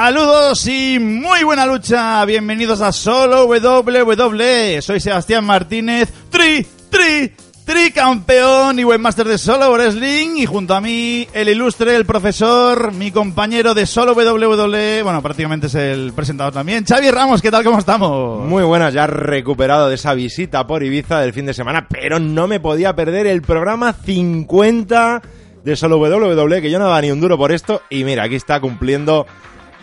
Saludos y muy buena lucha. Bienvenidos a Solo WWE. Soy Sebastián Martínez, tri, tri, tricampeón y webmaster de Solo Wrestling. Y junto a mí, el ilustre, el profesor, mi compañero de Solo WWE. Bueno, prácticamente es el presentador también. Xavi Ramos, ¿qué tal? ¿Cómo estamos? Muy buenas, ya recuperado de esa visita por Ibiza del fin de semana, pero no me podía perder el programa 50 de Solo WWE, que yo no daba ni un duro por esto. Y mira, aquí está cumpliendo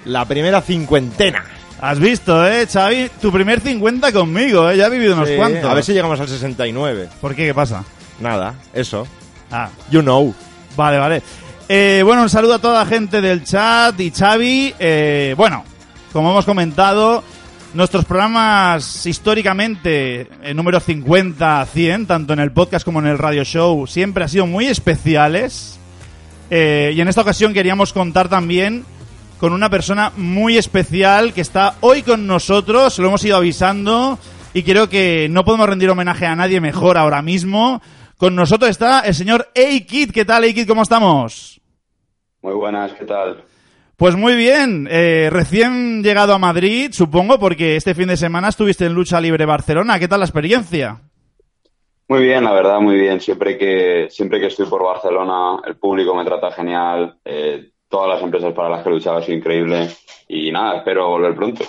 la primera cincuentena. Has visto, ¿eh, Xavi? Tu primer 50 conmigo, ¿eh? Ya he vivido unos Sí, cuantos. A ver si llegamos al 69. ¿Por qué? ¿Qué pasa? Nada, eso. Ah, You know. Vale, vale. Eh, bueno, un saludo a toda la gente del chat y Xavi. Eh, bueno, como hemos comentado, nuestros programas históricamente, en número 50 a 100, tanto en el podcast como en el radio show, siempre han sido muy especiales. Eh, y en esta ocasión queríamos contar también con una persona muy especial que está hoy con nosotros, lo hemos ido avisando y creo que no podemos rendir homenaje a nadie mejor ahora mismo. Con nosotros está el señor A-Kid. ¿Qué tal, A-Kid? ¿Cómo estamos? Muy buenas, ¿qué tal? Pues muy bien, eh, recién llegado a Madrid, supongo, porque este fin de semana estuviste en Lucha Libre Barcelona. ¿Qué tal la experiencia? Muy bien, la verdad, muy bien. Siempre que, siempre que estoy por Barcelona, el público me trata genial. eh, todas las empresas para las que he luchado ha sido increíble. Y nada, espero volver pronto.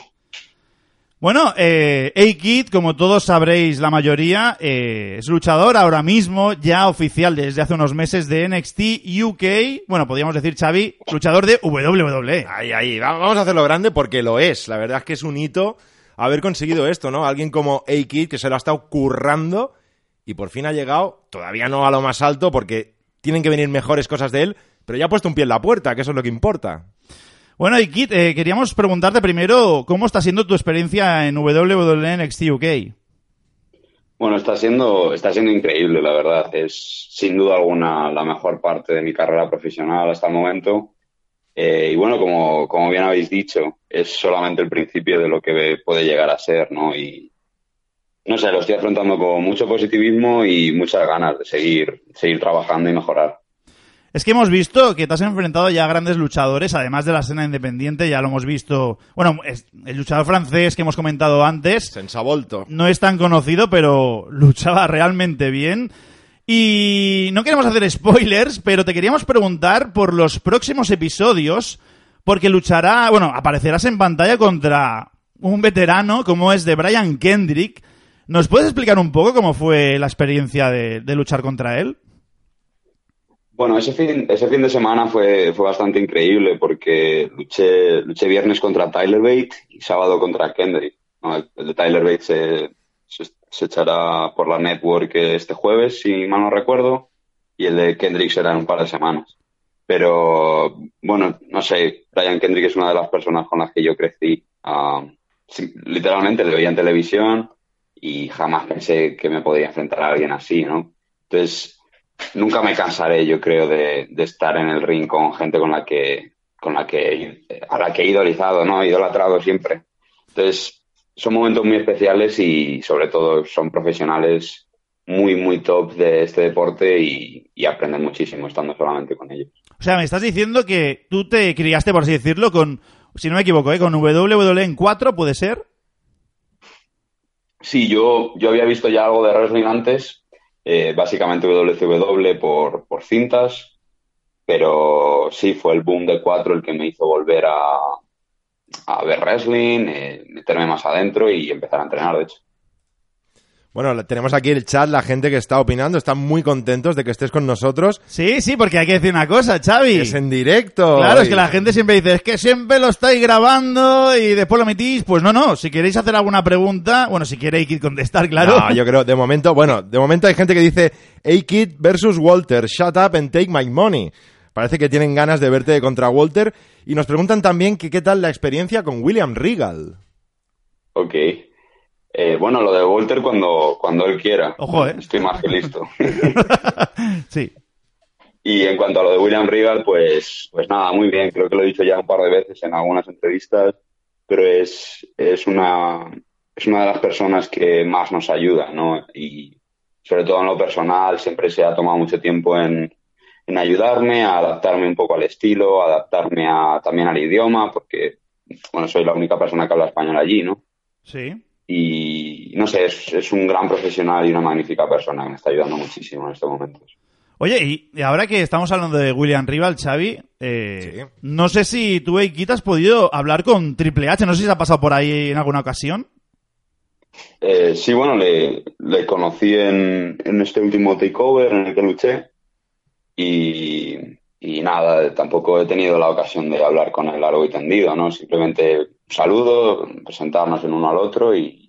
Bueno, eh, A-Kid, como todos sabréis la mayoría, eh, es luchador ahora mismo, ya oficial desde hace unos meses de NXT UK. Bueno, podríamos decir, Xavi, luchador de. WWE. Ahí, ahí. Va- Vamos a hacerlo grande porque lo es. La verdad es que es un hito haber conseguido esto, ¿no? Alguien como A-Kid que se lo ha estado currando y por fin ha llegado, todavía no a lo más alto porque tienen que venir mejores cosas de él, pero ya ha puesto un pie en la puerta, que eso es lo que importa. Bueno, y Kit, eh, queríamos preguntarte primero cómo está siendo tu experiencia en WWE NXT UK. Bueno, está siendo, está siendo increíble, la verdad. Es sin duda alguna la mejor parte de mi carrera profesional hasta el momento. Eh, y bueno, como, como bien habéis dicho, es solamente el principio de lo que puede llegar a ser, ¿no? Y no sé, lo estoy afrontando con mucho positivismo y muchas ganas de seguir, seguir trabajando y mejorar. Es que hemos visto que te has enfrentado ya a grandes luchadores, además de la escena independiente, ya lo hemos visto. Bueno, es- el luchador francés que hemos comentado antes Sensavolto. no es tan conocido, pero luchaba realmente bien. Y no queremos hacer spoilers, pero te queríamos preguntar por los próximos episodios, porque luchará, bueno, aparecerás en pantalla contra un veterano como es de Brian Kendrick. ¿Nos puedes explicar un poco cómo fue la experiencia de, de luchar contra él? Bueno, ese fin, ese fin de semana fue, fue bastante increíble porque luché, luché viernes contra Tyler Bate y sábado contra Kendrick. El, de Tyler Bate se, se, echará por la network este jueves, si mal no recuerdo, y el de Kendrick será en un par de semanas. Pero, bueno, no sé, Brian Kendrick es una de las personas con las que yo crecí. Ah, literalmente le veía en televisión y jamás pensé que me podría enfrentar a alguien así, ¿no? Entonces, nunca me cansaré, yo creo, de, de estar en el ring con gente con la que, con la que, a la que he idolizado, ¿no? Idolatrado siempre. Entonces, son momentos muy especiales y sobre todo son profesionales muy, muy top de este deporte y, y aprenden muchísimo estando solamente con ellos. O sea, me estás diciendo que tú te criaste, por así decirlo, con, si no me equivoco, ¿eh? con WWE en 4, ¿puede ser? Sí, yo, yo había visto ya algo de wrestling antes, eh, básicamente WCW por, por cintas, pero sí, fue el boom de 4 el que me hizo volver a, a ver wrestling, eh, meterme más adentro y empezar a entrenar, de hecho. Bueno, tenemos aquí el chat, la gente que está opinando, están muy contentos de que estés con nosotros. Sí, sí, porque hay que decir una cosa, Xavi. Es en directo. Claro, es que la gente siempre dice, es que siempre lo estáis grabando y después lo metís. Pues no, no, si queréis hacer alguna pregunta, bueno, si queréis contestar, claro. No, yo creo, de momento, bueno, de momento hay gente que dice, A-Kid versus Walter, shut up and take my money. Parece que tienen ganas de verte contra Walter. Y nos preguntan también que qué tal la experiencia con William Regal. Ok. Eh, bueno, lo de Walter cuando, cuando él quiera. Ojo, ¿eh? Estoy más que listo. sí. Y en cuanto a lo de William Regal, pues, pues nada, muy bien. Creo que lo he dicho ya un par de veces en algunas entrevistas, pero es, es, una, es una de las personas que más nos ayuda, ¿no? Y sobre todo en lo personal, siempre se ha tomado mucho tiempo en, en ayudarme a adaptarme un poco al estilo, adaptarme a, también al idioma, porque, bueno, soy la única persona que habla español allí, ¿no? Sí. Y, no sé, es, es un gran profesional y una magnífica persona que me está ayudando muchísimo en estos momentos. Oye, y ahora que estamos hablando de William Rival, Xavi, eh, Sí. no sé si tú, Eikita, has podido hablar con Triple H, no sé si se ha pasado por ahí en alguna ocasión. Eh, sí, bueno, le, le conocí en, en este último takeover en el que luché y, y nada, tampoco he tenido la ocasión de hablar con él largo y tendido, ¿no? Simplemente saludo, presentarnos en uno al otro y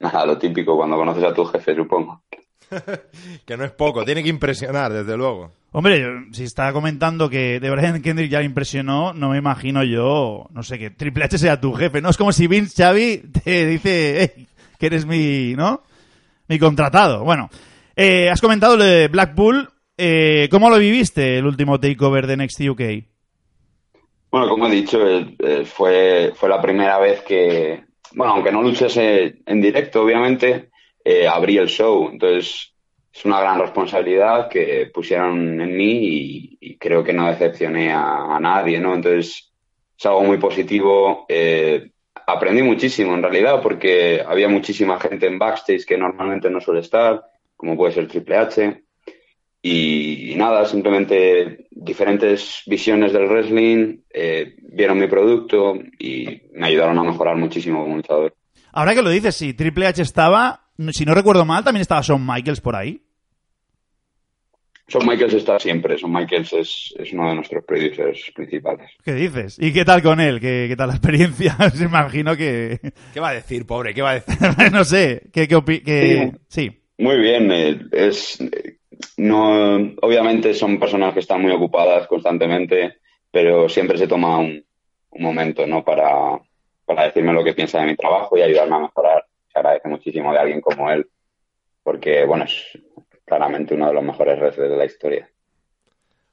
nada, lo típico cuando conoces a tu jefe, supongo. Que no es poco, tiene que impresionar, desde luego. Hombre, si está comentando que de Brian Kendrick ya le impresionó, no me imagino yo, no sé, que Triple H sea tu jefe, ¿no? Es como si Vince Xavi te dice "Ey, que eres mi, ¿no? Mi contratado. Bueno, eh, has comentado lo de Blackpool. Eh, ¿Cómo lo viviste el último takeover de Next UK? Bueno, como he dicho, eh, eh, fue, fue la primera vez que, bueno, aunque no luchase en directo, obviamente, eh, abrí el show. Entonces, es una gran responsabilidad que pusieron en mí y, creo que no decepcioné a, a nadie, ¿no? Entonces, es algo muy positivo. Eh, aprendí muchísimo, en realidad, porque había muchísima gente en backstage que normalmente no suele estar, como puede ser Triple H. Y, y nada, simplemente diferentes visiones del wrestling, eh, vieron mi producto y me ayudaron a mejorar muchísimo como luchador. Ahora que lo dices, si Triple H estaba, si no recuerdo mal, también estaba Shawn Michaels por ahí. Son Michaels está siempre, Son Michaels es, es uno de nuestros producers principales. ¿Qué dices? ¿Y qué tal con él? ¿Qué, qué tal la experiencia? Me imagino que... ¿Qué va a decir, pobre? ¿Qué va a decir? no sé, ¿qué, qué opi- qué- Sí. Muy bien, eh, es no obviamente son personas que están muy ocupadas constantemente, pero siempre se toma un, un momento, ¿no? Para, para decirme lo que piensa de mi trabajo y ayudarme a mejorar. Se agradece muchísimo de alguien como él, porque bueno, es claramente uno de los mejores wrestlers de la historia.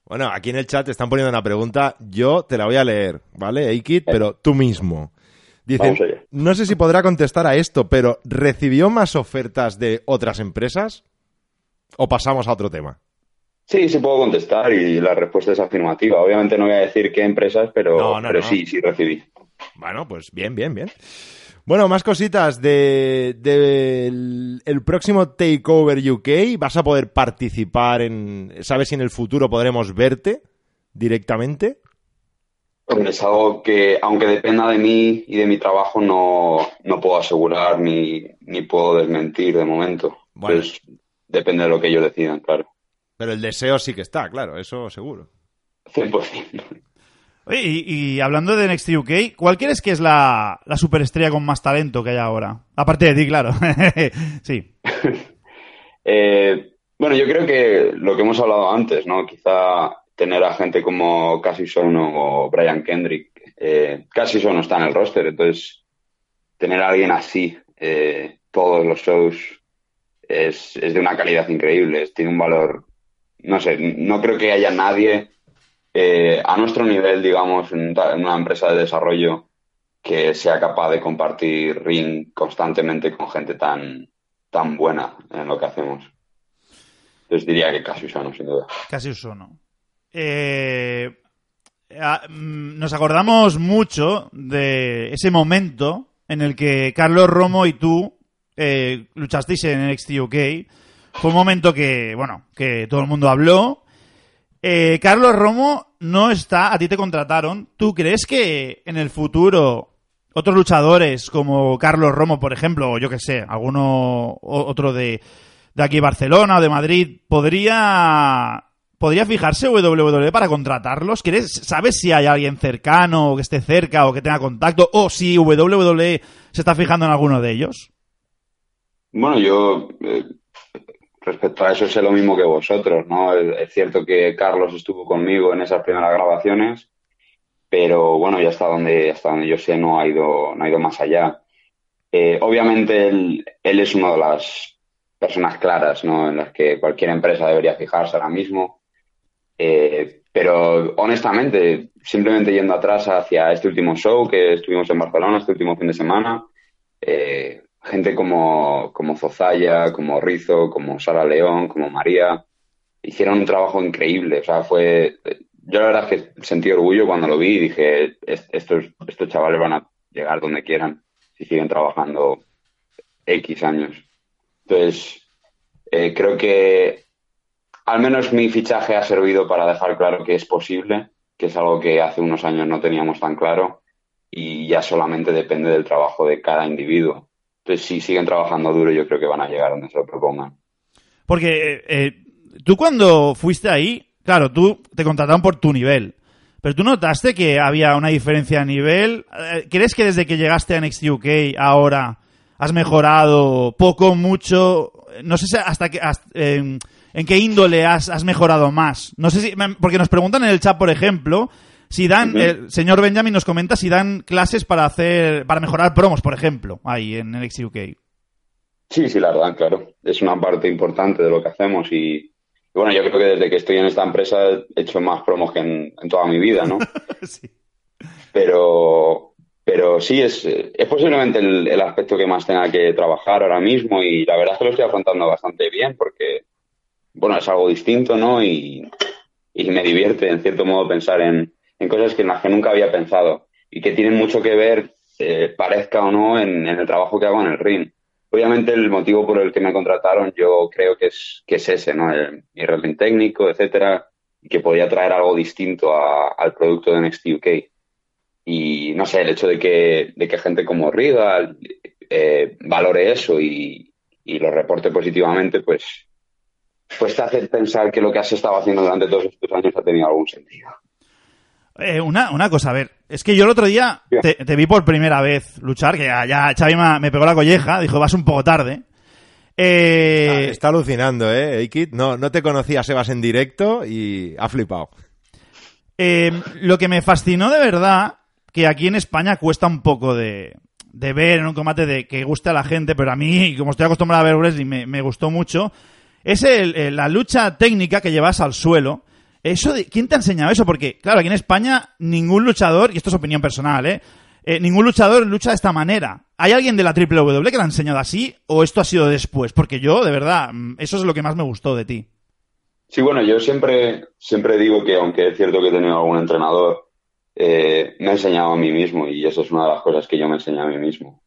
Bueno, aquí en el chat te están poniendo una pregunta. Yo te la voy a leer, ¿vale, Eikid? Pero tú mismo. Allá. no sé si podrá contestar a esto, pero ¿recibió más ofertas de otras empresas? ¿O pasamos a otro tema? Sí, sí puedo contestar y la respuesta es afirmativa. Obviamente no voy a decir qué empresas, pero, No, no, pero no. sí, sí recibí. Bueno, pues bien, bien, bien. Bueno, más cositas de, del el próximo Takeover UK. ¿Vas a poder participar en... ¿Sabes si en el futuro podremos verte directamente? Es algo que, aunque dependa de mí y de mi trabajo, no, no puedo asegurar ni, ni puedo desmentir de momento. Bueno. Pues depende de lo que ellos decidan, claro. Pero el deseo sí que está, claro, eso seguro. 100%. Oye, y, y hablando de NXT UK, ¿cuál crees que es la, la superestrella con más talento que hay ahora? Aparte de ti, claro. sí. Eh, bueno, yo creo que lo que hemos hablado antes, ¿no? Quizá tener a gente como Cassius Ohno o Brian Kendrick. Eh, Cassius Ohno está en el roster, entonces tener a alguien así eh, todos los shows es, es de una calidad increíble, es- tiene un valor, no sé, no creo que haya nadie eh, a nuestro nivel, digamos, en, una empresa de desarrollo que sea capaz de compartir ring constantemente con gente tan, tan buena en lo que hacemos. Entonces diría que Cassius Ohno, sin duda. Casi uno. eh, a- mm, nos acordamos mucho de ese momento en el que Carlos Romo y tú eh, luchasteis en NXT UK. Fue un momento que, bueno, que todo el mundo habló. Eh, Carlos Romo no está, a ti te contrataron. ¿Tú crees que en el futuro otros luchadores como Carlos Romo, por ejemplo, o yo que sé, alguno otro de, de aquí Barcelona o de Madrid, podría podría fijarse WWE para contratarlos? ¿Crees, ¿Sabes si hay alguien cercano o que esté cerca o que tenga contacto o si WWE se está fijando en alguno de ellos? Bueno, yo eh, respecto a eso sé lo mismo que vosotros, ¿no? Es, cierto que Carlos estuvo conmigo en esas primeras grabaciones, pero bueno, ya hasta donde, hasta donde yo sé no ha ido, no ha ido más allá. Eh, obviamente él, él es una de las personas claras, ¿no? En las que cualquier empresa debería fijarse ahora mismo. Eh, pero honestamente, simplemente yendo atrás hacia este último show que estuvimos en Barcelona, este último fin de semana, eh, gente como, como Zozaya, como Rizo, como Sara León, como María, hicieron un trabajo increíble. O sea, fue. Yo la verdad es que sentí orgullo cuando lo vi y dije: "Es- estos, estos chavales van a llegar donde quieran si siguen trabajando X años. Entonces, eh, creo que al menos mi fichaje ha servido para dejar claro que es posible, que es algo que hace unos años no teníamos tan claro y ya solamente depende del trabajo de cada individuo. Entonces, si siguen trabajando duro, yo creo que van a llegar donde se lo propongan. Porque eh, tú cuando fuiste ahí, claro, tú te contrataron por tu nivel. Pero tú notaste que había una diferencia de nivel. Eh, ¿Crees que desde que llegaste a NXT UK ahora has mejorado poco, mucho? No sé si hasta que, hasta, eh, en qué índole has, has mejorado más. No sé si, porque nos preguntan en el chat, por ejemplo, si dan, el señor Benjamin nos comenta si dan clases para hacer, para mejorar promos, por ejemplo, ahí en NXT UK. Sí, sí, la verdad, claro. Es una parte importante de lo que hacemos y, y bueno, yo creo que desde que estoy en esta empresa he hecho más promos que en, en toda mi vida, ¿no? sí. Pero, pero sí, es, es posiblemente el, el aspecto que más tenga que trabajar ahora mismo y la verdad es que lo estoy afrontando bastante bien porque, bueno, es algo distinto, ¿no? Y, y me divierte, en cierto modo, pensar en, en cosas que en las que nunca había pensado y que tienen mucho que ver, eh, parezca o no, en, el trabajo que hago en el ring. Obviamente el motivo por el que me contrataron yo creo que es, que es ese, ¿no? El, mi wrestling técnico, etcétera, y que podía traer algo distinto al producto de NXT UK. Y no sé, el hecho de que, de que gente como Riga eh, valore eso y, y lo reporte positivamente, pues, pues te hace pensar que lo que has estado haciendo durante todos estos años ha tenido algún sentido. Eh, una, una cosa, a ver, es que yo el otro día te, te vi por primera vez luchar, que ya, ya Xavi me, me pegó la colleja, dijo, vas un poco tarde. Eh, Ah, está alucinando, ¿eh, Eikid? No, no te conocía Sebas en directo y ha flipado. eh, lo que me fascinó de verdad, que aquí en España cuesta un poco de, de ver en un combate de que guste a la gente, pero a mí, como estoy acostumbrado a ver wrestling, me, me gustó mucho, es el- el- la lucha técnica que llevas al suelo. Eso de, ¿Quién te ha enseñado eso? Porque, claro, aquí en España ningún luchador, y esto es opinión personal, ¿eh? Eh, ningún luchador lucha de esta manera. ¿Hay alguien de la WWE que te ha enseñado así o esto ha sido después? Porque yo, de verdad, mm, eso es lo que más me gustó de ti. Sí, bueno, yo siempre, siempre digo que aunque es cierto que he tenido algún entrenador, eh, me he enseñado a mí mismo y eso es una de las cosas que yo me enseñé a mí mismo.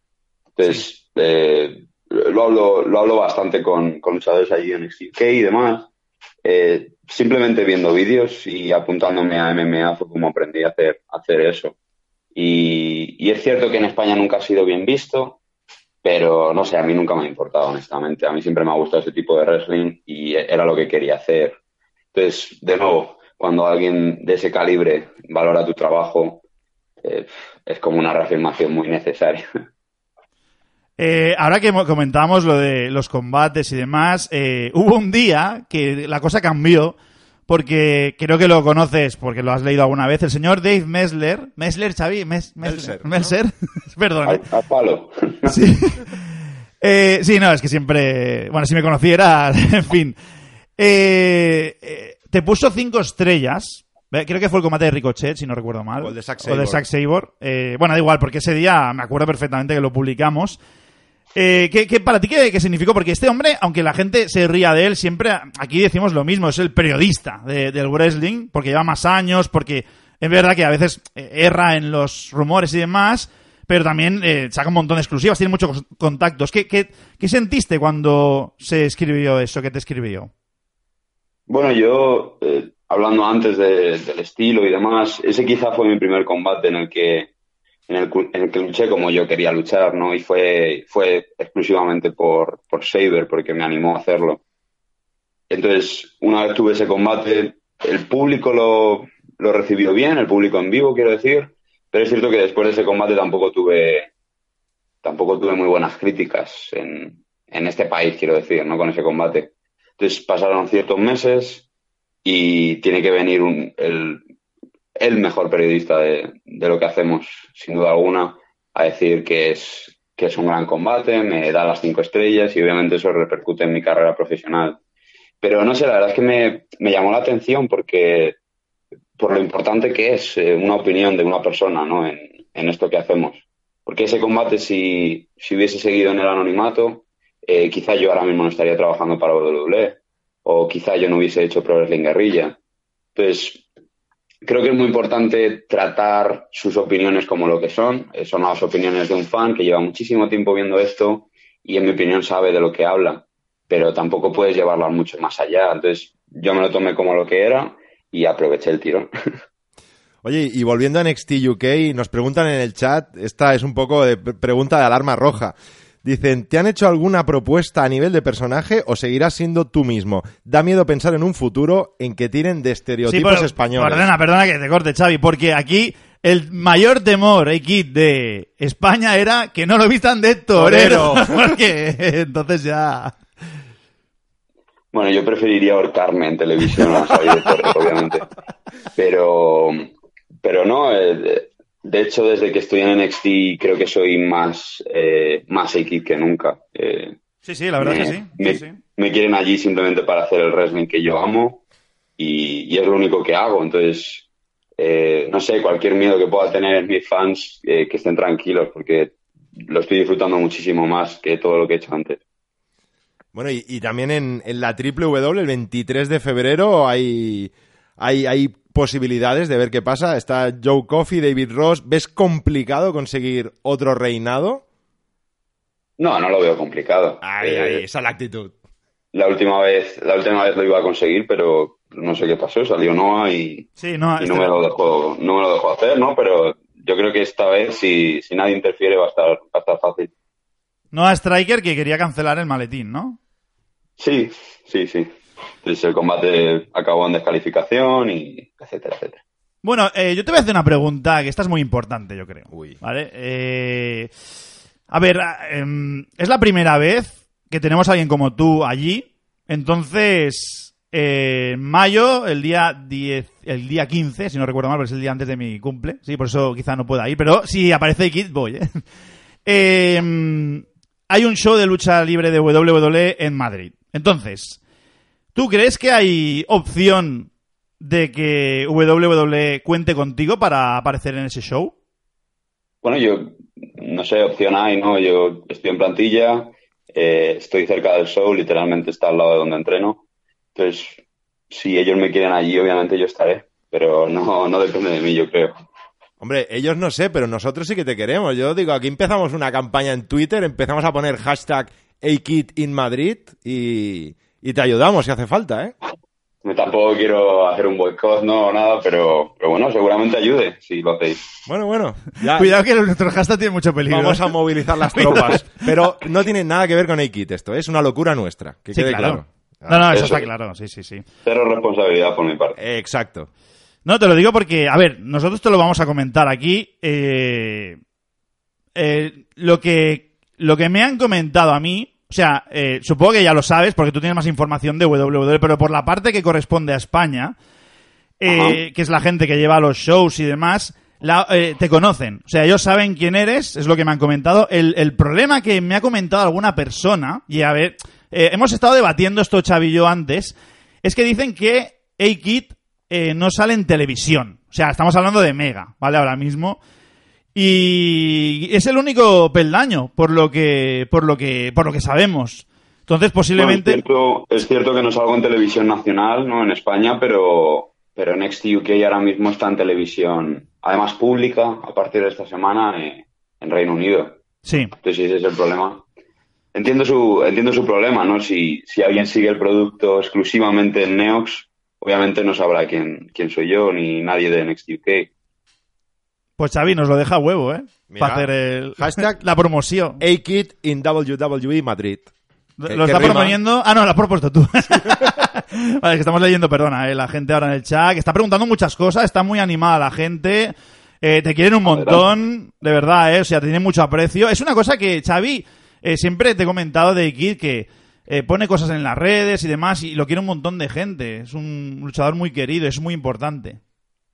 Entonces, eh, lo hablo, lo hablo bastante con, con luchadores allí en NXT y demás. Eh, simplemente viendo vídeos y apuntándome a MMA fue como aprendí a hacer, hacer eso. Y, y es cierto que en España nunca ha sido bien visto, pero no sé, a mí nunca me ha importado, honestamente. A mí siempre me ha gustado ese tipo de wrestling y era lo que quería hacer. Entonces, de nuevo, cuando alguien de ese calibre valora tu trabajo, eh, es como una reafirmación muy necesaria. Eh, ahora que mo- comentábamos lo de los combates y demás, eh, hubo un día que la cosa cambió, porque creo que lo conoces, porque lo has leído alguna vez, el señor Dave Messler, Messler, Xavi, Mes- Messler, perdón. al palo. Sí. Eh, sí, no, es que siempre, bueno, si me conocieras, en fin. Eh, eh, te puso cinco estrellas. Creo que fue el combate de Ricochet, si no recuerdo mal. O el de Zack O de. Zack. Eh, bueno, da igual, porque ese día me acuerdo perfectamente que lo publicamos. Eh, ¿qué, para ti qué, significó? Porque este hombre, aunque la gente se ría de él, siempre aquí decimos lo mismo, es el periodista de- del wrestling, porque lleva más años, porque es verdad que a veces eh, erra en los rumores y demás, pero también eh, saca un montón de exclusivas, tiene muchos contactos. ¿Qué, qué, qué sentiste cuando se escribió eso que te escribió? Bueno, yo, hablando antes de- del estilo y demás, ese quizá fue mi primer combate en el que, en el, en el que luché como yo quería luchar, ¿no? Y fue, fue exclusivamente por, por Saber, porque me animó a hacerlo. Entonces, una vez tuve ese combate, el público lo, lo recibió bien, el público en vivo, quiero decir, pero es cierto que después de ese combate tampoco tuve, tampoco tuve muy buenas críticas en, en este país, quiero decir, ¿no? Con ese combate. Entonces pasaron ciertos meses y tiene que venir un- el, el mejor periodista de, de lo que hacemos, sin duda alguna, a decir que es, que es un gran combate, me da las cinco estrellas y obviamente eso repercute en mi carrera profesional. Pero no sé, la verdad es que me, me llamó la atención porque por lo importante que es eh, una opinión de una persona ¿no? en, en esto que hacemos. Porque ese combate, si, si hubiese seguido en el anonimato, eh, quizá yo ahora mismo no estaría trabajando para WWE o quizá yo no hubiese hecho Pro Wrestling Guerrilla. Entonces, creo que es muy importante tratar sus opiniones como lo que son. Eh, Son las opiniones de un fan que lleva muchísimo tiempo viendo esto y en mi opinión sabe de lo que habla, pero tampoco puedes llevarlas mucho más allá. Entonces, yo me lo tomé como lo que era y aproveché el tirón. Oye, y volviendo a NXT UK, nos preguntan en el chat, esta es un poco de pre- pregunta de alarma roja. Dicen, ¿te han hecho alguna propuesta a nivel de personaje o seguirás siendo tú mismo? Da miedo pensar en un futuro en que tiren de estereotipos pero- españoles. Perdona, perdona que te corte, Xavi, porque aquí el mayor temor, eh, Kid, de España era que no lo vistan de torero. Torero. porque entonces ya... Bueno, yo preferiría ahorcarme en televisión a salir de torero, obviamente. Pero, pero no, eh, de, hecho, desde que estoy en NXT creo que soy más, eh, más X que nunca. Eh, Sí, sí, la verdad me, es que sí. me- sí, sí. me quieren allí simplemente para hacer el wrestling que yo amo y, y es lo único que hago. Entonces, eh, no sé, cualquier miedo que pueda tener mis fans, eh, que estén tranquilos porque lo estoy disfrutando muchísimo más que todo lo que he hecho antes. Bueno, y, y también en, en la WWE, el 23 de febrero, hay, hay, hay posibilidades de ver qué pasa. Está Joe Coffey, David Ross. ¿Ves complicado conseguir otro reinado? No, no lo veo complicado. Ahí, Eh, ahí, esa es la actitud. La última vez, la última vez lo iba a conseguir, pero no sé qué pasó, salió Noah y, Sí, no, y este- no me lo dejó, no me lo dejó hacer, ¿no? Pero yo creo que esta vez, si, si nadie interfiere, va a estar, va a estar fácil. no a Striker que quería cancelar el maletín, ¿no? Sí, sí, sí. Entonces el combate acabó en descalificación y etcétera, etcétera. Bueno, eh, yo te voy a hacer una pregunta que esta es muy importante, yo creo. Uy. ¿Vale? Eh, a ver, ah, em, es la primera vez que tenemos a alguien como tú allí. Entonces, eh, en mayo, el día 10, el día 15, si no recuerdo mal, porque es el día antes de mi cumple. Sí, por eso quizá no pueda ir, pero si aparece Kid, voy, ¿eh? Em, hay un show de lucha libre de WWE en Madrid. Entonces, ¿tú crees que hay opción de que WWE cuente contigo para aparecer en ese show? Bueno, yo no sé, opción hay, ¿no? Yo estoy en plantilla, eh, estoy cerca del show, literalmente está al lado de donde entreno. Entonces, si ellos me quieren allí, obviamente yo estaré, pero no, no depende de mí, yo creo. Hombre, ellos no sé, pero nosotros sí que te queremos. Yo digo, aquí empezamos una campaña en Twitter, empezamos a poner hashtag AKITInMadrid y, y te ayudamos si hace falta, ¿eh? Tampoco quiero hacer un boicot, no, nada, pero, pero bueno, seguramente ayude si lo hacéis. Bueno, bueno. Ya Cuidado que nuestro hashtag tiene mucho peligro. vamos a movilizar las tropas. Pero no tiene nada que ver con AKIT esto, ¿eh? es una locura nuestra. Que Sí, quede claro. claro. No, no, eso Eso está claro, sí, sí, sí. Cero responsabilidad por mi parte. Eh, Exacto. No, te lo digo porque, a ver, nosotros te lo vamos a comentar aquí. eh, eh, lo, que, lo que me han comentado a mí, o sea, eh, supongo que ya lo sabes porque tú tienes más información de WWE, pero por la parte que corresponde a España, eh, que es la gente que lleva los shows y demás, la- eh, te conocen. O sea, ellos saben quién eres, es lo que me han comentado. El, el problema que me ha comentado alguna persona, y a ver, eh, hemos estado debatiendo esto yo antes, es que dicen que A-Kid eh, no sale en televisión. O sea, estamos hablando de Mega, ¿vale? Ahora mismo. Y es el único peldaño, por lo que, por lo que, por lo que sabemos. Entonces, posiblemente. Bueno, es, cierto, es cierto que no salgo en televisión nacional, ¿no? En España, pero, pero Next UK ahora mismo está en televisión, además pública, a partir de esta semana, eh, en Reino Unido. Sí. Entonces, ese es el problema. Entiendo su, entiendo su problema, ¿no? Si, si alguien sigue el producto exclusivamente en Neox, obviamente no sabrá quién, quién soy yo ni nadie de Next UK. Pues Xavi nos lo deja a huevo, ¿eh? Mira, Para hacer el- hashtag la promoción. A-Kid in WWE Madrid. Lo ¿Qué- está rima? proponiendo. Ah, no, lo has propuesto tú. vale, que estamos leyendo, perdona, eh, la gente ahora en el chat, que está preguntando muchas cosas, está muy animada la gente. eh, te quieren un montón, de verdad, eh, o sea, te tienen mucho aprecio. Es una cosa que, Xavi, eh, siempre te he comentado de Kid que eh, pone cosas en las redes y demás y lo quiere un montón de gente. Es un luchador muy querido, es muy importante.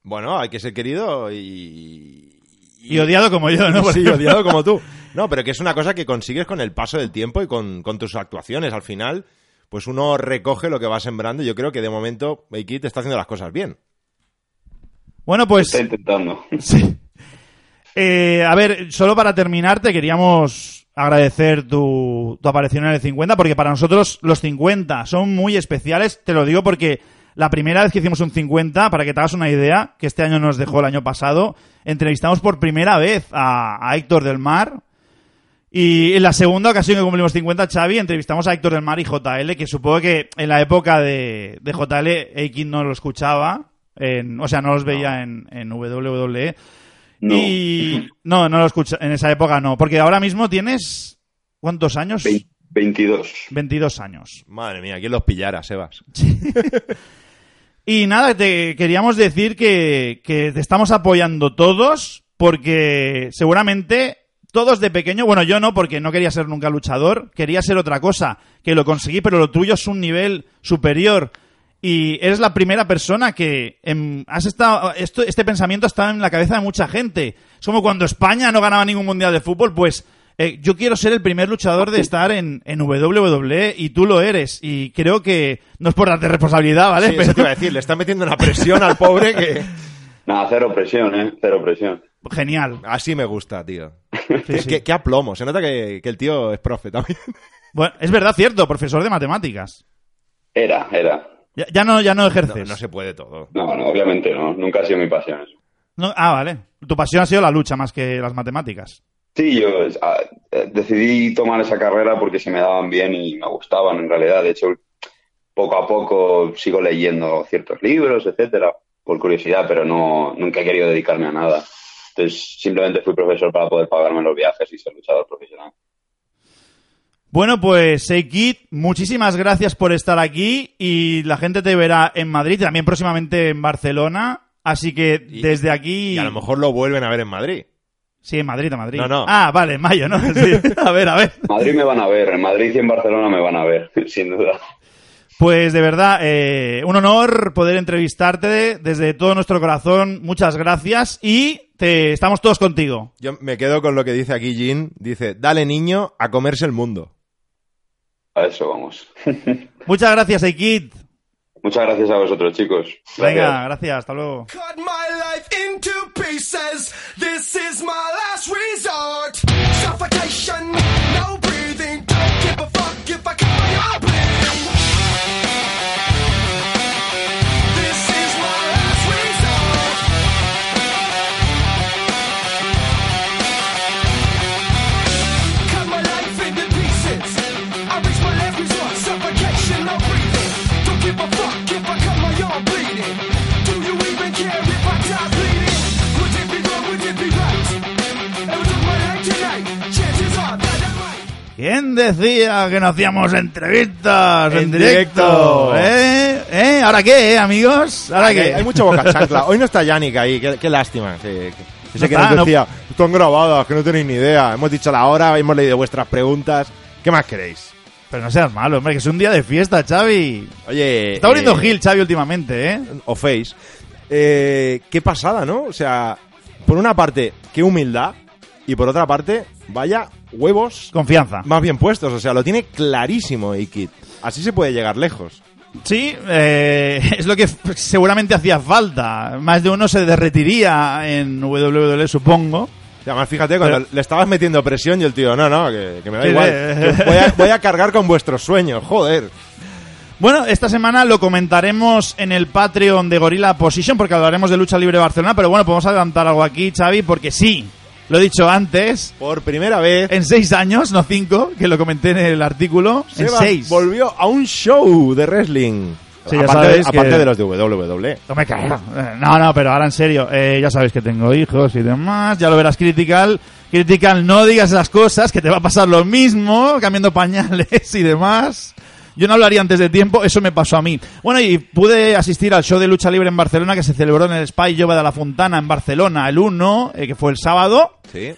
Bueno, hay que ser querido y... Y odiado como yo, ¿no? Sí, odiado como tú. No, pero que es una cosa que consigues con el paso del tiempo y con, con tus actuaciones. Al final, pues uno recoge lo que va sembrando y yo creo que de momento A-Kid está haciendo las cosas bien. Bueno, pues... Está intentando. Sí. Eh, a ver, solo para terminar, te queríamos agradecer tu, tu aparición en el 50, porque para nosotros los 50 son muy especiales. Te lo digo porque la primera vez que hicimos un 50, para que te hagas una idea, que este año nos dejó el año pasado, entrevistamos por primera vez a, a Héctor del Mar. Y en la segunda ocasión que cumplimos 50, Xavi, entrevistamos a Héctor del Mar y JL, que supongo que en la época de, de JL, Aikin no lo escuchaba, en- o sea, no los veía en, en WWE. No. Y no, no lo escucha, en esa época no, porque ahora mismo tienes ¿cuántos años? Vein- 22. 22 años. Madre mía, ¿quién los pillara, Sebas? Y nada, te queríamos decir que, que te estamos apoyando todos, porque seguramente todos de pequeño, bueno, yo no, porque no quería ser nunca luchador, quería ser otra cosa, que lo conseguí, pero lo tuyo es un nivel superior. Y eres la primera persona que em, has estado, este pensamiento está en la cabeza de mucha gente. Es como cuando España no ganaba ningún mundial de fútbol, pues eh, yo quiero ser el primer luchador de estar en, en WWE y tú lo eres. Y creo que no es por darte responsabilidad, ¿vale? Sí, eso te iba a decir, le está metiendo una presión al pobre que... Nada, cero presión, ¿eh? Cero presión. Genial. Así me gusta, tío. Sí, Qué, sí. qué- qué aplomo. Se nota que, que el tío es profe también. Bueno, es verdad, cierto, profesor de matemáticas. Era, era. Ya, ya no, ya no No, ejerces. no se puede todo. No, no, obviamente no. Nunca ha sido mi pasión eso. No- ah, vale. Tu pasión ha sido la lucha más que las matemáticas. Sí, yo ah, eh, decidí tomar esa carrera porque se me daban bien y me gustaban en realidad. De hecho, poco a poco sigo leyendo ciertos libros, etcétera, por curiosidad, pero no, nunca he querido dedicarme a nada. Entonces, simplemente fui profesor para poder pagarme los viajes y ser luchador profesional. Bueno, pues Seikid, muchísimas gracias por estar aquí y la gente te verá en Madrid y también próximamente en Barcelona. Así que Y- desde aquí... Y a lo mejor lo vuelven a ver en Madrid. Sí, en Madrid, en Madrid. No, no. Ah, vale, en mayo, ¿no? Sí. A ver, a ver. En Madrid me van a ver, en Madrid y en Barcelona me van a ver, sin duda. Pues de verdad, eh, un honor poder entrevistarte desde todo nuestro corazón. Muchas gracias y te, estamos todos contigo. Yo me quedo con lo que dice aquí Jean. Dice, dale niño a comerse el mundo. A eso vamos. Muchas gracias, Seikid. Muchas gracias a vosotros, chicos. Gracias. Venga, gracias, hasta luego. Cut my life into pieces. This is my last resort. Suffocation, no breathing. Don't give a fuck if I cut my ¿Quién decía que no hacíamos entrevistas en, En directo? directo. ¿Eh? ¿Eh? ¿Ahora qué, eh, amigos? ¿Ahora Hay, qué? hay mucho boca chancla. Hoy no está Yannick ahí, qué, qué lástima. Que, que- No que está, nos no- decía, están grabadas, que no tenéis ni idea. Hemos dicho la hora, hemos leído vuestras preguntas. ¿Qué más queréis? Pero no seas malo, hombre, que es un día de fiesta, Xavi. Oye... Está volviendo eh, Gil, Xavi, últimamente, ¿eh? o Face. Eh, qué pasada, ¿no? O sea, por una parte, qué humildad. Y por otra parte, vaya huevos Confianza. más bien puestos. O sea, lo tiene clarísimo Ikit. Así se puede llegar lejos. Sí, eh, es lo que seguramente hacía falta. Más de uno se derretiría en WWE, supongo. Y además, fíjate, cuando Pero- le estabas metiendo presión y el tío, no, no, que, que me da Sí, igual. Voy a, voy a cargar con vuestros sueños, joder. Bueno, esta semana lo comentaremos en el Patreon de Gorilla Position porque hablaremos de lucha libre Barcelona, pero bueno, podemos adelantar algo aquí, Xavi, porque sí, lo he dicho antes, Por primera vez, en seis años, no cinco, que lo comenté en el artículo, en seis. volvió a un show de wrestling. Sí, ya aparte, aparte que- de los de WWE. No me caigo. Eh, No, no, pero ahora en serio, eh, ya sabéis que tengo hijos y demás, ya lo verás Critical. Critical, no digas esas cosas, que te va a pasar lo mismo, cambiando pañales y demás. Yo no hablaría antes de tiempo, eso me pasó a mí. Bueno, y pude asistir al show de lucha libre en Barcelona que se celebró en el Spy Jove de la Fontana en Barcelona el 1, eh, que fue el sábado. Sí.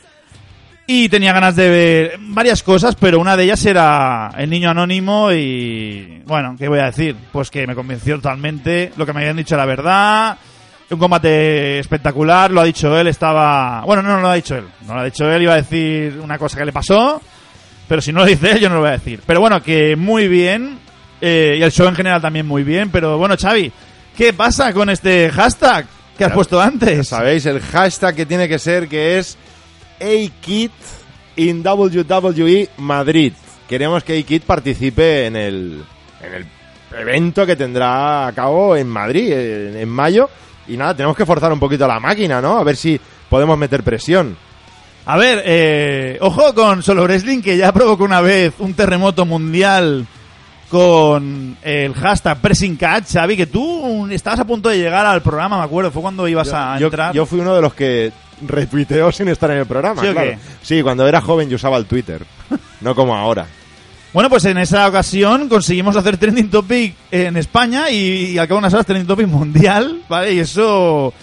Y tenía ganas de ver varias cosas, pero una de ellas era el niño anónimo y... Bueno, ¿qué voy a decir? Pues que me convenció totalmente. Lo que me habían dicho era verdad. Un combate espectacular, lo ha dicho él, estaba... Bueno, no, no lo ha dicho él. No lo ha dicho él, iba a decir una cosa que le pasó. Pero si no lo dice él, yo no lo voy a decir. Pero bueno, que muy bien. eh, y el show en general también muy bien. Pero bueno, Xavi, ¿qué pasa con este hashtag que has puesto antes? Sabéis el hashtag que tiene que ser que es A-Kid in WWE Madrid. Queremos que A-Kid participe en el, en el evento que tendrá a cabo en Madrid en, en mayo. Y nada, tenemos que forzar un poquito la máquina, ¿no? A ver si podemos meter presión. A ver, eh, ojo con Solo Wrestling que ya provocó una vez un terremoto mundial con el hashtag Pressing Catch, Xavi, que tú estabas a punto de llegar al programa, me acuerdo, fue cuando ibas a yo, entrar. yo fui uno de los que retuiteó sin estar en el programa. ¿Sí claro. Sí, cuando era joven yo usaba el Twitter, no como ahora. Bueno, pues en esa ocasión conseguimos hacer trending topic en España y, y al cabo de unas horas trending topic mundial, ¿vale? Y eso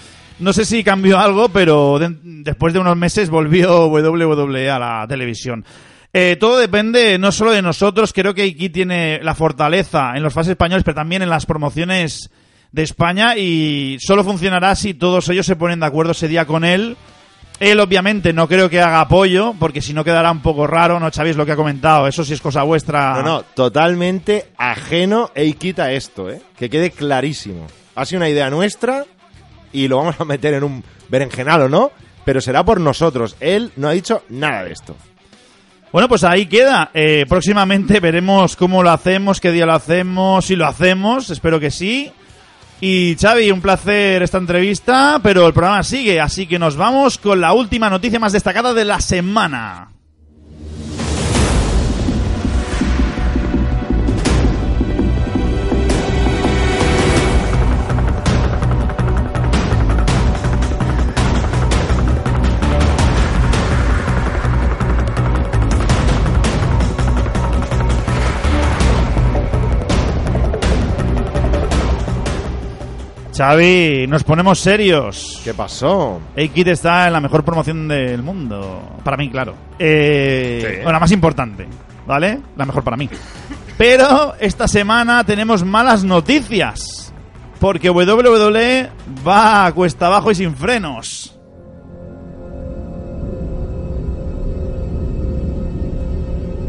no sé si cambió algo, pero de- después de unos meses volvió WWE a la televisión. Eh, todo depende no solo de nosotros, creo que aquí tiene la fortaleza en los fases españoles, pero también en las promociones de España y solo funcionará si todos ellos se ponen de acuerdo ese día con él. Él obviamente no creo que haga apoyo, porque si no quedará un poco raro, ¿no? Sabéis lo que ha comentado, eso sí es cosa vuestra. No, no, totalmente ajeno e quita esto, ¿eh? Que quede clarísimo. Ha sido una idea nuestra y lo vamos a meter en un berenjenal o no, pero será por nosotros. Él no ha dicho nada de esto. Bueno, pues ahí queda. Eh, próximamente veremos cómo lo hacemos, qué día lo hacemos, si lo hacemos, espero que sí. Y Xavi, un placer esta entrevista, pero el programa sigue, así que nos vamos con la última noticia más destacada de la semana. Xavi, nos ponemos serios. ¿Qué pasó? A-Kid está en la mejor promoción del mundo. Para mí, claro. Eh, Sí. Bueno, la más importante, ¿vale? La mejor para mí. Pero esta semana tenemos malas noticias. Porque WWE va a cuesta abajo y sin frenos.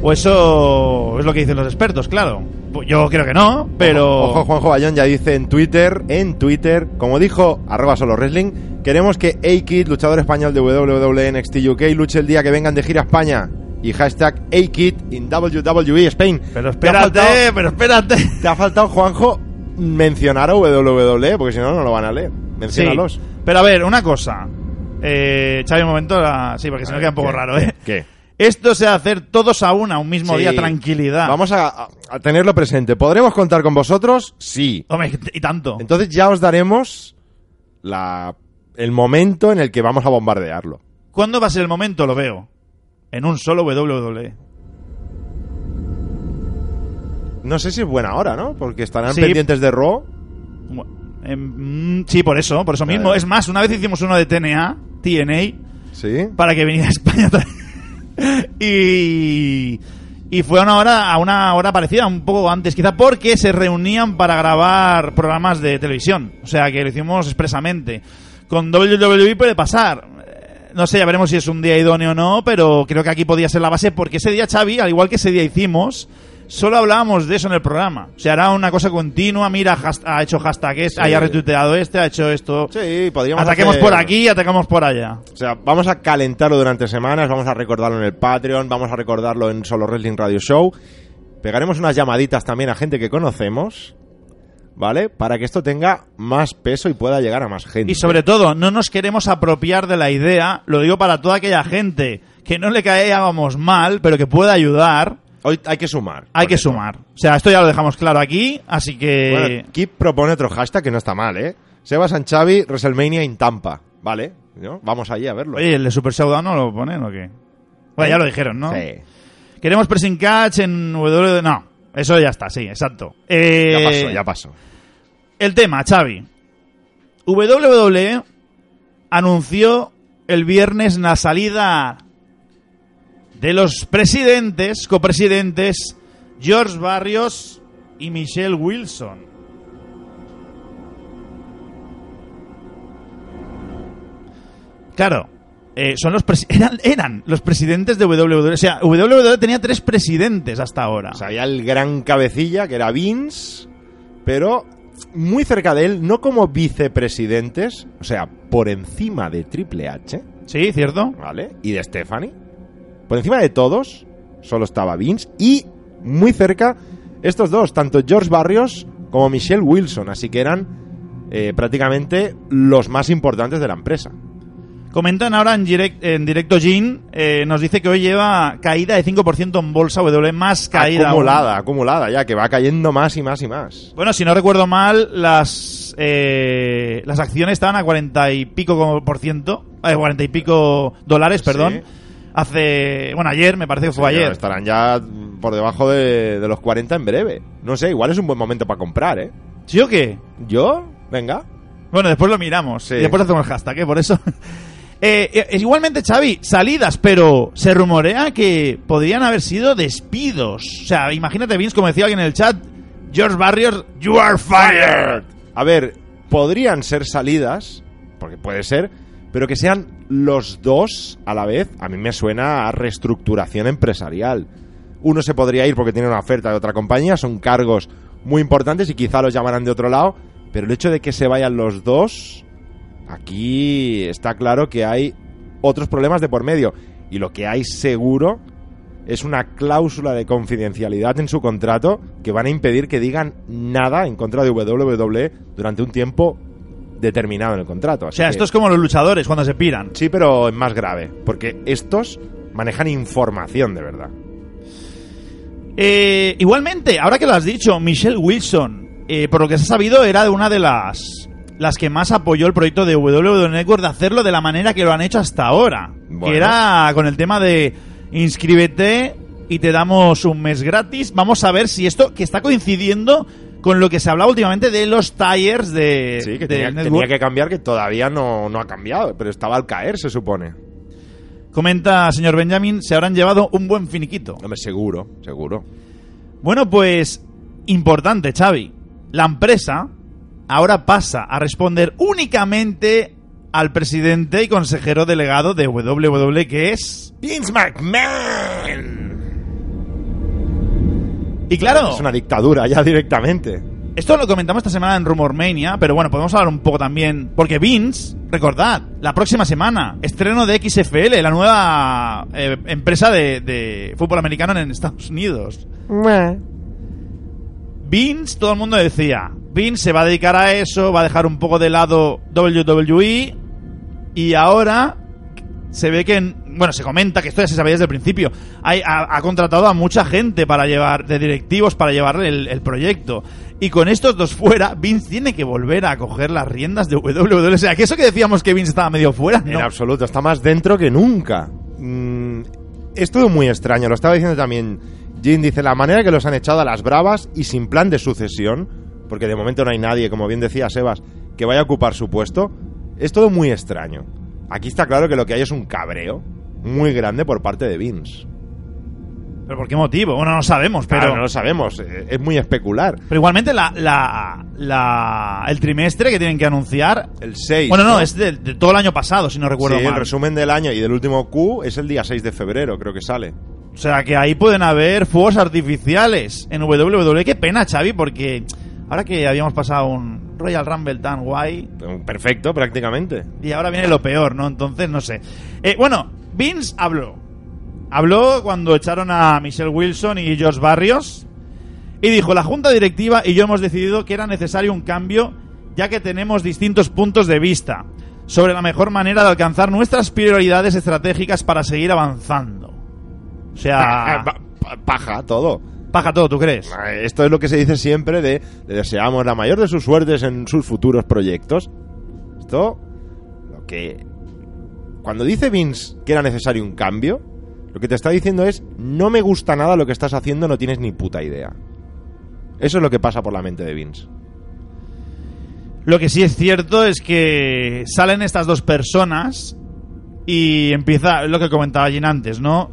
O eso es lo que dicen los expertos, claro. Pues Yo creo que no, pero... Ojo, Juanjo Bayón ya dice en Twitter, en Twitter, como dijo arroba solo wrestling, queremos que A-Kid, luchador español de WWE NXT UK, luche el día que vengan de gira a España. Y hashtag A-Kid in WWE Spain. Pero espérate, faltado- pero espérate. Te ha faltado, Juanjo, mencionar a WWE, porque si no, no lo van a leer. Sí, Menciónalos. pero a ver, una cosa. Eh, Xavi, un momento. la- Sí, porque si no queda un poco ¿Qué? raro, ¿eh? ¿Qué? Esto se va a hacer todos a una, un mismo Sí. día, tranquilidad. Vamos a, tenerlo presente. ¿Podremos contar con vosotros? Sí. Hombre, y tanto. Entonces ya os daremos la, el momento en el que vamos a bombardearlo. ¿Cuándo va a ser el momento? Lo veo. En un solo. WWE. No sé si es buena hora, ¿no? Porque estarán Sí. pendientes de Raw. Em, mm, sí, por eso, por eso mismo. Vale. Es más, una vez hicimos uno de TNA, TNA, Sí. para que viniera a España otra vez. y y fue a una hora a una hora parecida un poco antes quizá porque se reunían para grabar programas de televisión. O sea que lo hicimos expresamente. Con WWE puede pasar. Eh, no sé ya veremos si es un día idóneo o no pero creo que aquí podía ser la base porque ese día Xavi al igual que ese día hicimos solo hablábamos de eso en el programa. O sea, era una cosa continua. Mira, hast- ha hecho hashtag este, Sí. ha retuiteado este, ha hecho esto. Sí, podríamos Ataquemos hacer- por aquí, atacamos por allá. O sea, vamos a calentarlo durante semanas, vamos a recordarlo en el Patreon, vamos a recordarlo en Solo Wrestling Radio Show. Pegaremos unas llamaditas también a gente que conocemos, ¿vale? Para que esto tenga más peso y pueda llegar a más gente. Y sobre todo, no nos queremos apropiar de la idea, lo digo para toda aquella gente que no le caíamos mal, pero que pueda ayudar, Hoy hay que sumar. hay que sumar. O sea, esto ya lo dejamos claro aquí, así que... Bueno, Kip propone otro hashtag que no está mal, ¿eh? Sebas and Xavi, WrestleMania in Tampa, ¿vale? ¿No? Vamos allí a verlo. Oye, ¿el de Super Showdown no lo ponen o qué? Bueno, ya lo dijeron, ¿no? Sí. Queremos pressing catch en W... No, eso ya está, sí, exacto. Eh, Ya pasó, ya pasó. El tema, Xavi. WWE anunció el viernes la salida de los presidentes, copresidentes, George Barrios y Michelle Wilson. Claro, eh, son los eran los presidentes de WWE. O sea, WWE tenía tres presidentes hasta ahora. O sea, había el gran cabecilla, que era Vince, pero muy cerca de él, no como vicepresidentes, o sea, por encima de Triple H, sí, ¿cierto? ¿vale? Y de Stephanie. Por encima de todos, solo estaba Vince y muy cerca estos dos, tanto George Barrios como Michelle Wilson, así que eran eh, prácticamente los más importantes de la empresa. Comentan ahora en, direct- en directo Jean, eh, nos dice que hoy lleva caída de 5% en bolsa W, más caída. aún. acumulada, acumulada, ya que va cayendo más y más y más. Bueno, si no recuerdo mal, las eh, las acciones estaban a 40 y pico como por ciento, eh, 40 y pico dólares, perdón. Sí. Hace, bueno, ayer, me parece que fue Sí, ayer. Estarán ya por debajo de, de los 40 en breve. No sé, igual es un buen momento para comprar, ¿eh? ¿Sí o qué? ¿Yo? Venga. Bueno, después lo miramos. Sí. Y después hacemos el hashtag, ¿eh? Por eso. Eh, eh, igualmente, Xavi, salidas, pero se rumorea que podrían haber sido despidos. O sea, imagínate, Vince, como decía alguien en el chat, George Barrios, you are fired. A ver, podrían ser salidas, porque puede ser, pero que sean los dos a la vez, a mí me suena a reestructuración empresarial. Uno se podría ir porque tiene una oferta de otra compañía, son cargos muy importantes y quizá los llamarán de otro lado, pero el hecho de que se vayan los dos, aquí está claro que hay otros problemas de por medio. Y lo que hay seguro es una cláusula de confidencialidad en su contrato que van a impedir que digan nada en contra de WWE durante un tiempo determinado en el contrato. O sea, esto es como los luchadores cuando se piran. Sí, pero es más grave, porque estos manejan información de verdad. Eh, igualmente, ahora que lo has dicho, Michelle Wilson, eh, por lo que se ha sabido, era de una de las las que más apoyó el proyecto de WWE Network de hacerlo de la manera que lo han hecho hasta ahora. Bueno. Que era con el tema de inscríbete y te damos un mes gratis. Vamos a ver si esto que está coincidiendo con lo que se hablaba últimamente de los tires de, Sí, que tenía que cambiar, que todavía no, no ha cambiado, pero estaba al caer, se supone. Comenta señor Benjamin, se habrán llevado un buen finiquito. Hombre, seguro, seguro. Bueno, pues importante, Xavi. La empresa ahora pasa a responder únicamente al presidente y consejero delegado de WWE, que es... Vince McMahon. Y claro, Es una dictadura ya directamente. esto lo comentamos esta semana en Rumormania, pero bueno, podemos hablar un poco también, porque Vince, recordad, la próxima semana, estreno de XFL, la nueva eh, empresa de, de fútbol americano en Estados Unidos. Vince, todo el mundo decía, Vince se va a dedicar a eso, va a dejar un poco de lado WWE y ahora se ve que, bueno, se comenta que esto ya se sabía desde el principio, Hay- ha, ha contratado a mucha gente para llevar, de directivos para llevar el, el proyecto. Y con estos dos fuera, Vince tiene que volver a coger las riendas de WWE. O sea, que eso que decíamos que Vince estaba medio fuera, En no. absoluto, está más dentro que nunca. Mm, es todo muy extraño, lo estaba diciendo también Jim, dice, la manera que los han echado a las bravas y sin plan de sucesión, porque de momento no hay nadie, como bien decía Sebas, que vaya a ocupar su puesto, es todo muy extraño. Aquí está claro que lo que hay es un cabreo muy grande por parte de Vince. ¿Pero por qué motivo? Bueno, no sabemos, pero... Claro, no lo sabemos, eh, es muy especular. Pero igualmente la, la, la- el trimestre que tienen que anunciar... El 6. Bueno, no, es de, de todo el año pasado, si no recuerdo Sí, el resumen del año y del último Q es el día 6 de febrero, creo que sale. O sea que ahí pueden haber fuegos artificiales en WWE. Qué pena, Xavi, porque ahora que habíamos pasado un Royal Rumble tan guay, Perfecto, prácticamente. y ahora viene lo peor, ¿no? Entonces, no sé. Eh, bueno, Vince habló. Habló cuando echaron a Michelle Wilson y George Barrios. Y dijo, la junta directiva y yo hemos decidido que era necesario un cambio ya que tenemos distintos puntos de vista sobre la mejor manera de alcanzar nuestras prioridades estratégicas para seguir avanzando. O sea, pa- Paja, todo. paja todo, ¿tú crees? Esto es lo que se dice siempre de le deseamos la mayor de sus suertes en sus futuros proyectos. Esto, lo que... Cuando dice Vince que era necesario un cambio, lo que te está diciendo es, no me gusta nada lo que estás haciendo, no tienes ni puta idea. Eso es lo que pasa por la mente de Vince. Lo que sí es cierto es que salen estas dos personas y empieza lo que comentaba Jin antes, ¿no?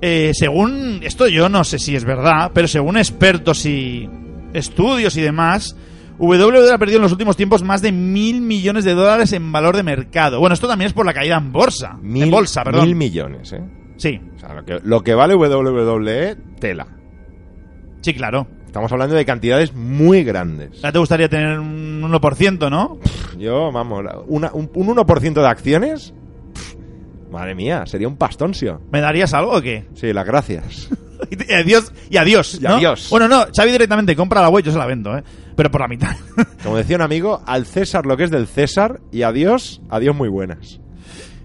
Eh, según, esto yo no sé si es verdad, pero según expertos y estudios y demás, WWE ha perdido en los últimos tiempos más de mil millones de dólares en valor de mercado. Bueno, esto también es por la caída en bolsa. Mil, en bolsa, perdón. Mil millones, ¿eh? sí, O sea, lo que, lo que vale WWE, tela. sí, claro. Estamos hablando de cantidades muy grandes. Ya te gustaría tener un 1%, ¿no? Yo, vamos, una- un, un 1% de acciones. pff, madre mía, sería un pastoncio. ¿Me darías algo o qué? Sí, las gracias. Y adiós, y adiós. Adiós. Bueno, no, Xavi directamente compra la web, yo se la vendo, ¿eh? Pero por la mitad. Como decía un amigo, al César lo que es del César y adiós, adiós muy buenas.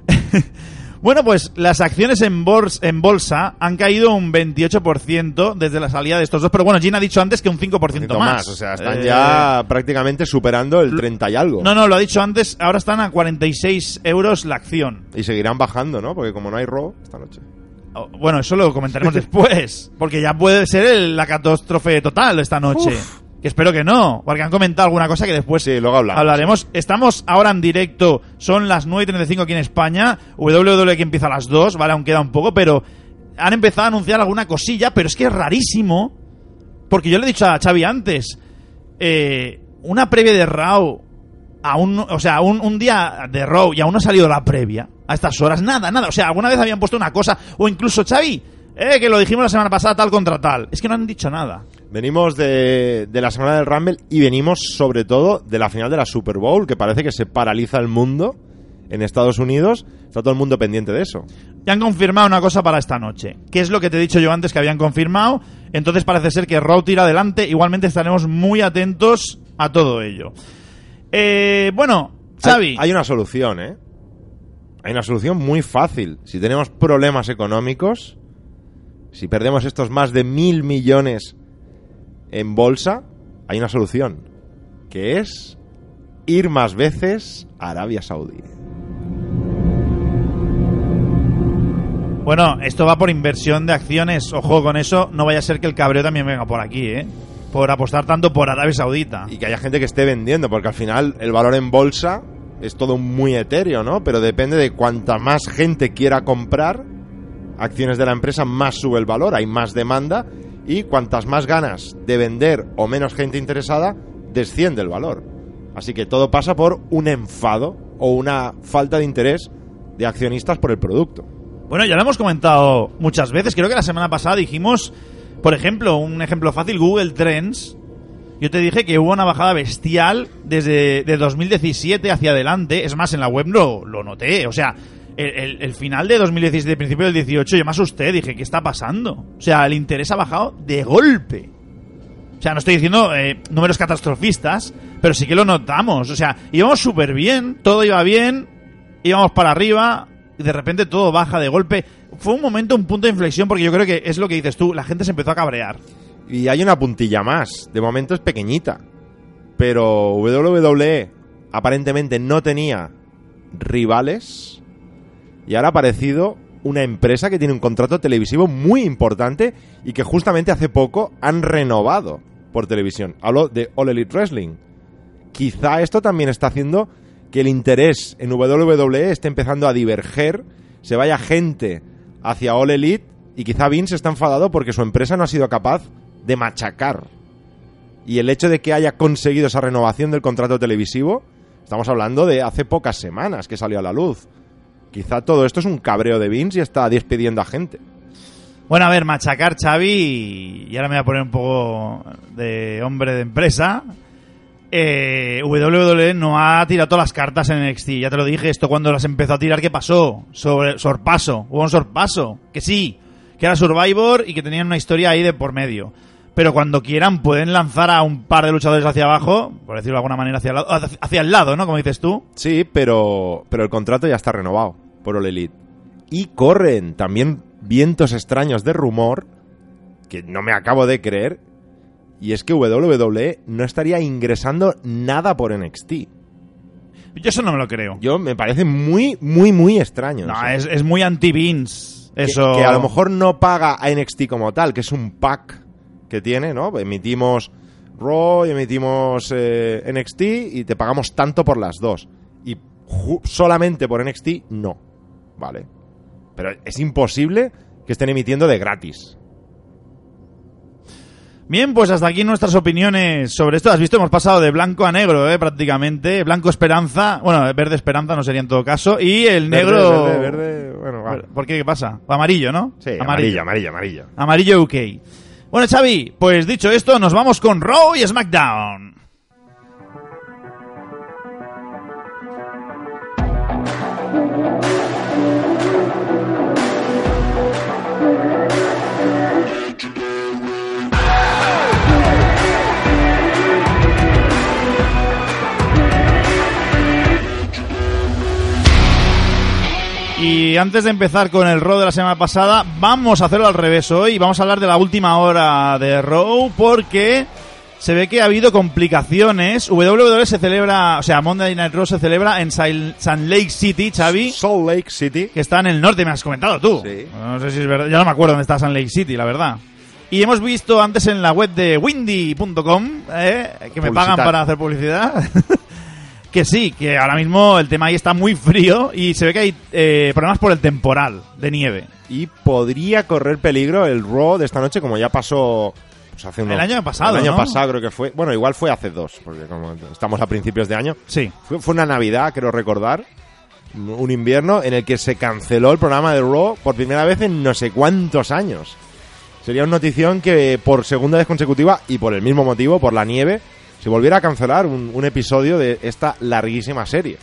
bueno, pues las acciones en, bols- en bolsa han caído un 28% desde la salida de estos dos. Pero bueno, Gina ha dicho antes que un 5% Un poquito más. O sea, están Eh, ya prácticamente superando el 30 y algo. No, no, lo ha dicho antes. Ahora están a 46 euros la acción. Y seguirán bajando, ¿no? Porque como no hay robo esta noche. Oh, Bueno, eso lo comentaremos después. Porque ya puede ser el- la catástrofe total esta noche. Que espero que no, porque han comentado alguna cosa que después Sí, luego hablamos. hablaremos. Estamos ahora en directo, son las 9.35 aquí en España. WWE que empieza a las 2, ¿vale? Aún queda un poco, pero han empezado a anunciar alguna cosilla, pero es que es rarísimo. Porque yo le he dicho a Xavi antes, eh, una previa de Raw, aún, no- o sea, un, un día de Raw y aún no ha salido la previa, a estas horas, nada, nada. O sea, alguna vez habían puesto una cosa, o incluso Xavi, eh, que lo dijimos la semana pasada tal contra tal. Es que no han dicho nada. Venimos de, de la semana del Rumble y venimos sobre todo de la final de la Super Bowl, que parece que se paraliza el mundo en Estados Unidos. Está todo el mundo pendiente de eso. Ya han confirmado una cosa para esta noche, que es lo que te he dicho yo antes que habían confirmado. Entonces parece ser que Raw tira adelante. Igualmente estaremos muy atentos a todo ello. Eh, bueno, Xavi. Hay, hay una solución, ¿eh? Hay una solución muy fácil. Si tenemos problemas económicos, si perdemos estos más de mil millones en bolsa, hay una solución, que es ir más veces a Arabia Saudí. Bueno, esto va por inversión de acciones. Ojo con eso. No vaya a ser que el cabreo también venga por aquí, ¿eh? Por apostar tanto por Arabia Saudita. Y que haya gente que esté vendiendo, porque al final el valor en bolsa es todo muy etéreo, ¿no? Pero depende de cuanta más gente quiera comprar acciones de la empresa, más sube el valor, hay más demanda y cuantas más ganas de vender o menos gente interesada, desciende el valor. Así que todo pasa por un enfado o una falta de interés de accionistas por el producto. Bueno, ya lo hemos comentado muchas veces. Creo que la semana pasada dijimos, por ejemplo, un ejemplo fácil, Google Trends. Yo te dije que hubo una bajada bestial desde de 2017 hacia adelante. Es más, en la web lo, lo noté. O sea, el, el- el final de 2017, principio del 18, yo me asusté. Dije, ¿qué está pasando? O sea, el interés ha bajado de golpe. O sea, no estoy diciendo eh, números catastrofistas, pero sí que lo notamos. O sea, íbamos súper bien, todo iba bien, íbamos para arriba y de repente todo baja de golpe. Fue un momento, un punto de inflexión, porque yo creo que es lo que dices tú, la gente se empezó a cabrear. Y hay una puntilla más, de momento es pequeñita, pero WWE aparentemente no tenía rivales y ahora ha aparecido una empresa que tiene un contrato televisivo muy importante y que justamente hace poco han renovado por televisión. Hablo de All Elite Wrestling. Quizá esto también está haciendo que el interés en WWE esté empezando a diverger, se vaya gente hacia All Elite y quizá Vince está enfadado porque su empresa no ha sido capaz de machacar. Y el hecho de que haya conseguido esa renovación del contrato televisivo, estamos hablando de hace pocas semanas que salió a la luz. Quizá todo esto es un cabreo de Vince y está despidiendo a gente. Bueno, a ver, machacar Xavi, y ahora me voy a poner un poco de hombre de empresa. Eh, WWE no ha tirado todas las cartas en NXT, ya te lo dije, esto cuando las empezó a tirar, ¿qué pasó? Sobre sorpaso, hubo un sorpaso, que sí, que era Survivor y que tenían una historia ahí de por medio. Pero cuando quieran pueden lanzar a un par de luchadores hacia abajo, por decirlo de alguna manera, hacia el lado, hacia- el lado ¿no? Como dices tú. Sí, pero, pero el contrato ya está renovado por All Elite. Y corren también vientos extraños de rumor que no me acabo de creer. Y es que WWE no estaría ingresando nada por NXT. Yo eso no me lo creo. Yo me parece muy, muy, muy extraño. No, es, es muy anti-Vince. Que- Eso. Que, a lo mejor no paga a NXT como tal, que es un pack que tiene, ¿no? Emitimos Raw y emitimos eh, NXT y te pagamos tanto por las dos. Y solamente por NXT, no. Vale. Pero es imposible que estén emitiendo de gratis. Bien, pues hasta aquí nuestras opiniones sobre esto. Has visto, hemos pasado de blanco a negro, ¿eh? prácticamente. Blanco esperanza, bueno, verde esperanza no sería en todo caso. Y el negro. Verde, verde, verde, bueno, va. ¿Por qué? ¿Qué pasa? Amarillo, ¿no? Sí, amarillo, amarillo, amarillo. Amarillo UK. Bueno, Xavi, pues dicho esto, nos vamos con Raw y SmackDown. Y antes de empezar con el Raw de la semana pasada, vamos a hacerlo al revés hoy. Vamos a hablar de la última hora de Raw porque se ve que ha habido complicaciones. WWE se celebra, o sea, Monday Night Raw se celebra en Salt Lake City, Xavi, Salt Lake City. que está en el norte, me has comentado tú. Sí. No sé si es verdad, ya no me acuerdo dónde está Salt Lake City, la verdad. Y hemos visto antes en la web de windy.com, eh, que me pagan para hacer publicidad, que sí, que ahora mismo el tema ahí está muy frío y se ve que hay eh, problemas por el temporal de nieve. Y podría correr peligro el Raw de esta noche, como ya pasó pues, hace unos- El año pasado, El año ¿no? pasado creo que fue. Bueno, igual fue hace dos, porque como estamos a principios de año. Sí. Fue, fue una Navidad, creo recordar, un invierno en el que se canceló el programa de Raw por primera vez en no sé cuántos años. Sería una notición que por segunda vez consecutiva y por el mismo motivo, por la nieve, se volviera a cancelar un, un episodio de esta larguísima serie.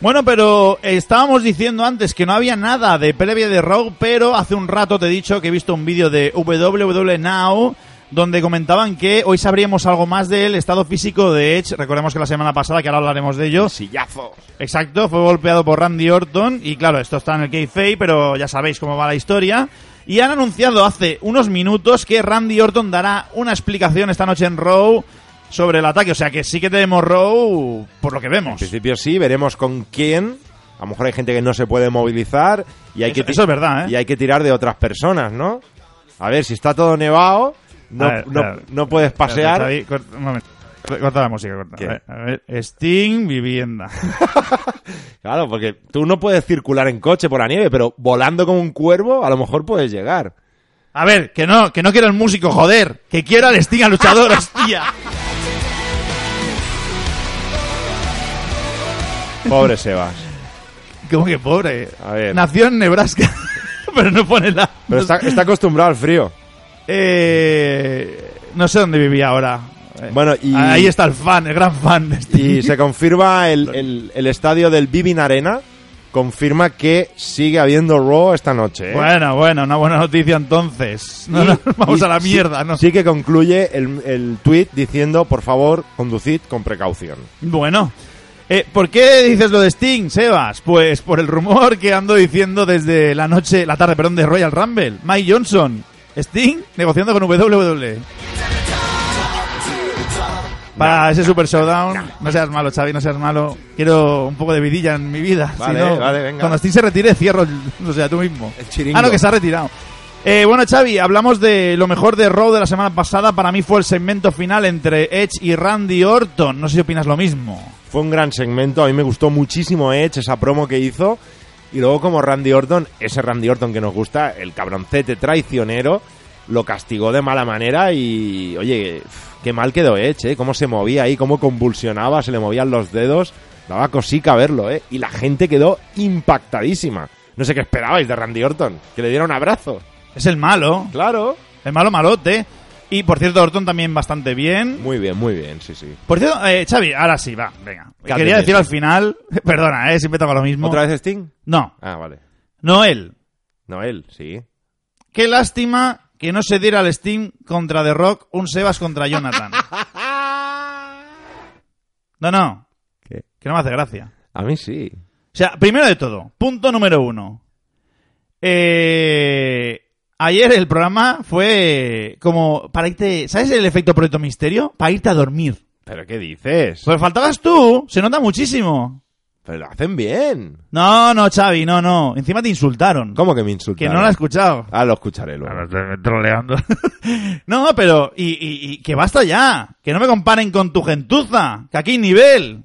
Bueno, pero estábamos diciendo antes que no había nada de previa de Raw, pero hace un rato te he dicho que he visto un vídeo de WWE Now donde comentaban que hoy sabríamos algo más del estado físico de Edge. Recordemos que la semana pasada, que ahora hablaremos de ello, Sillazo. Exacto, fue golpeado por Randy Orton y claro, esto está en el kayfabe, pero ya sabéis cómo va la historia. Y han anunciado hace unos minutos que Randy Orton dará una explicación esta noche en Raw sobre el ataque, o sea que sí que tenemos Raw por lo que En vemos. principio sí, veremos con quién. A lo mejor hay gente que no se puede movilizar y hay Eso- que eso es verdad, ¿eh? y hay que tirar de otras personas, ¿no? A ver, si está todo nevado, no, ver, no, no puedes pasear. Espérate, Xavi, cort- un momento. Corta la música, corta. Ver, a ver, Sting, vivienda. Claro, porque tú no puedes circular en coche por la nieve, pero volando como un cuervo, a lo mejor puedes llegar. A ver, que no, que no quiero el músico, joder. Que quiero al Sting al luchador, hostia. Pobre Sebas. Como que pobre. A ver. Nació en Nebraska. pero no pone la. Pero está, está acostumbrado al frío. Eh, no sé dónde vivía ahora. Eh, Bueno, y- Ahí está el fan, el gran fan de Sting. Y se confirma el, el- el estadio del Vivin Arena. Confirma que sigue habiendo Raw esta noche. ¿eh? Bueno, bueno, una buena noticia entonces. No, Y- no, vamos a la sí- mierda, ¿no? Sí que concluye el, el tweet diciendo, por favor, conducid con precaución. Bueno. Eh, ¿Por qué dices lo de Sting, Sebas? Pues por el rumor que ando diciendo desde la noche, la tarde, perdón, de Royal Rumble. Mike Johnson, Sting, negociando con WWE. Para ese Super Showdown, no seas malo, Xavi, no seas malo. Quiero un poco de vidilla en mi vida. Vale, si no, vale, venga. Cuando Sting se retire, cierro, el- o sea, tú mismo. El. Ah, no, que se ha retirado. Eh, bueno, Xavi, hablamos de lo mejor de Raw de la semana pasada. Para mí fue el segmento final entre Edge y Randy Orton. No sé si opinas lo mismo. Fue un gran segmento, a mí me gustó muchísimo Edge, esa promo que hizo. Y luego como Randy Orton, ese Randy Orton que nos gusta, el cabroncete traicionero, lo castigó de mala manera y, oye, qué mal quedó Edge, ¿eh? Cómo se movía ahí, cómo convulsionaba, se le movían los dedos. Daba cosica verlo, ¿eh? Y la gente quedó impactadísima. No sé qué esperabais de Randy Orton, que le diera un abrazo. Es el malo. Claro. El malo malote. Y por cierto, Orton también bastante bien. Muy bien, muy bien, sí, sí. Por cierto, eh, Xavi, ahora sí, va, venga. Cállate, Quería decir al final, perdona, eh, siempre tengo lo mismo. ¿Otra vez Sting? No, Ah, vale. no él. No, él, sí. Qué lástima que no se diera el Steam contra The Rock, un Sebas contra Jonathan. No, no, ¿Qué? que no me hace gracia. A mí sí. O sea, primero de todo, punto número uno. Eh, ayer el programa fue como para irte... ¿Sabes el efecto Proyecto Misterio? Para irte a dormir. ¿Pero qué dices? Pues faltabas tú, se nota muchísimo. Pero lo hacen bien. No, no, Xavi, no, no. Encima te insultaron. ¿Cómo que me Que insultaron? no lo has escuchado. Ah, lo escucharé luego. troleando. no, pero, y, y- y que basta ya. Que no me comparen con tu gentuza. Que aquí hay nivel.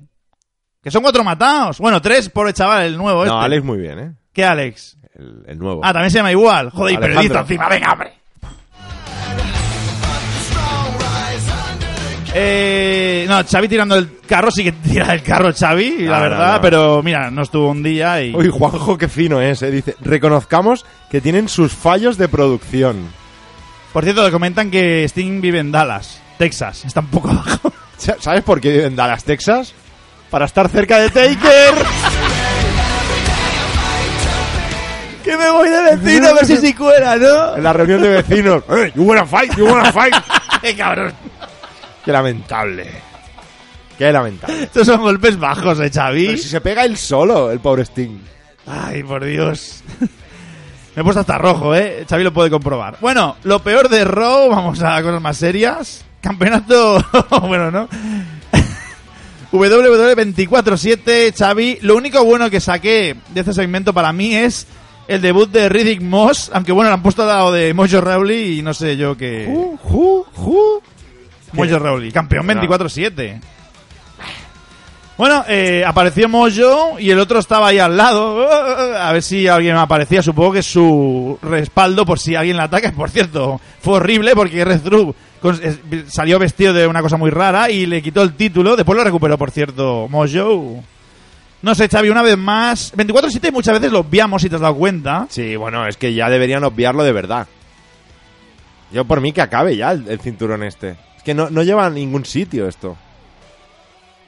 Que son cuatro matados. Bueno, tres, pobre chaval, el nuevo No, este. Alex muy bien, ¿eh? ¿Qué Alex? El, el nuevo. Ah, también se llama igual. Joder, y periodista encima. Venga, hombre. Eh, no, Xavi tirando el carro, sí que tira el carro Xavi, la No, no, verdad, no. pero mira, no estuvo un día y... Uy, Juanjo, qué fino es, ¿eh? Dice, reconozcamos que tienen sus fallos de producción. Por cierto, le comentan que Sting vive en Dallas, Texas, está un poco abajo. Sa- ¿Sabes por qué vive en Dallas, Texas? Para estar cerca de Taker. vecino a ver si se cuela, ¿no? en la reunión de vecinos. "Eh, you wanna fight, you wanna fight. ¡Qué cabrón! Qué lamentable. Qué lamentable. Estos son golpes bajos, ¿eh, Xavi? Pero si se pega él solo, el pobre Sting. Ay, por Dios. Me he puesto hasta rojo, ¿eh? Xavi lo puede comprobar. Bueno, lo peor de Raw, vamos a cosas más serias. Campeonato, bueno, ¿no? WWE 24-7, Xavi. Lo único bueno que saqué de este segmento para mí es el debut de Riddick Moss, aunque bueno, le han puesto al lado de Mojo Rawley y no sé yo qué... Ju, ju, ju. Mojo Rawley, campeón No. 24-7. Bueno, eh, apareció Mojo y el otro estaba ahí al lado. A ver si alguien aparecía. Supongo que su respaldo por si alguien la ataca. Por cierto, fue horrible porque Red es- salió vestido de una cosa muy rara y le quitó el título. Después lo recuperó, por cierto, Mojo. No sé, Xavi, una vez más. 24-7 muchas veces lo obviamos si te has dado cuenta. Sí, bueno, es que ya deberían obviarlo de verdad. Yo por mí que acabe ya el, el cinturón este. Es que no, no lleva a ningún sitio esto.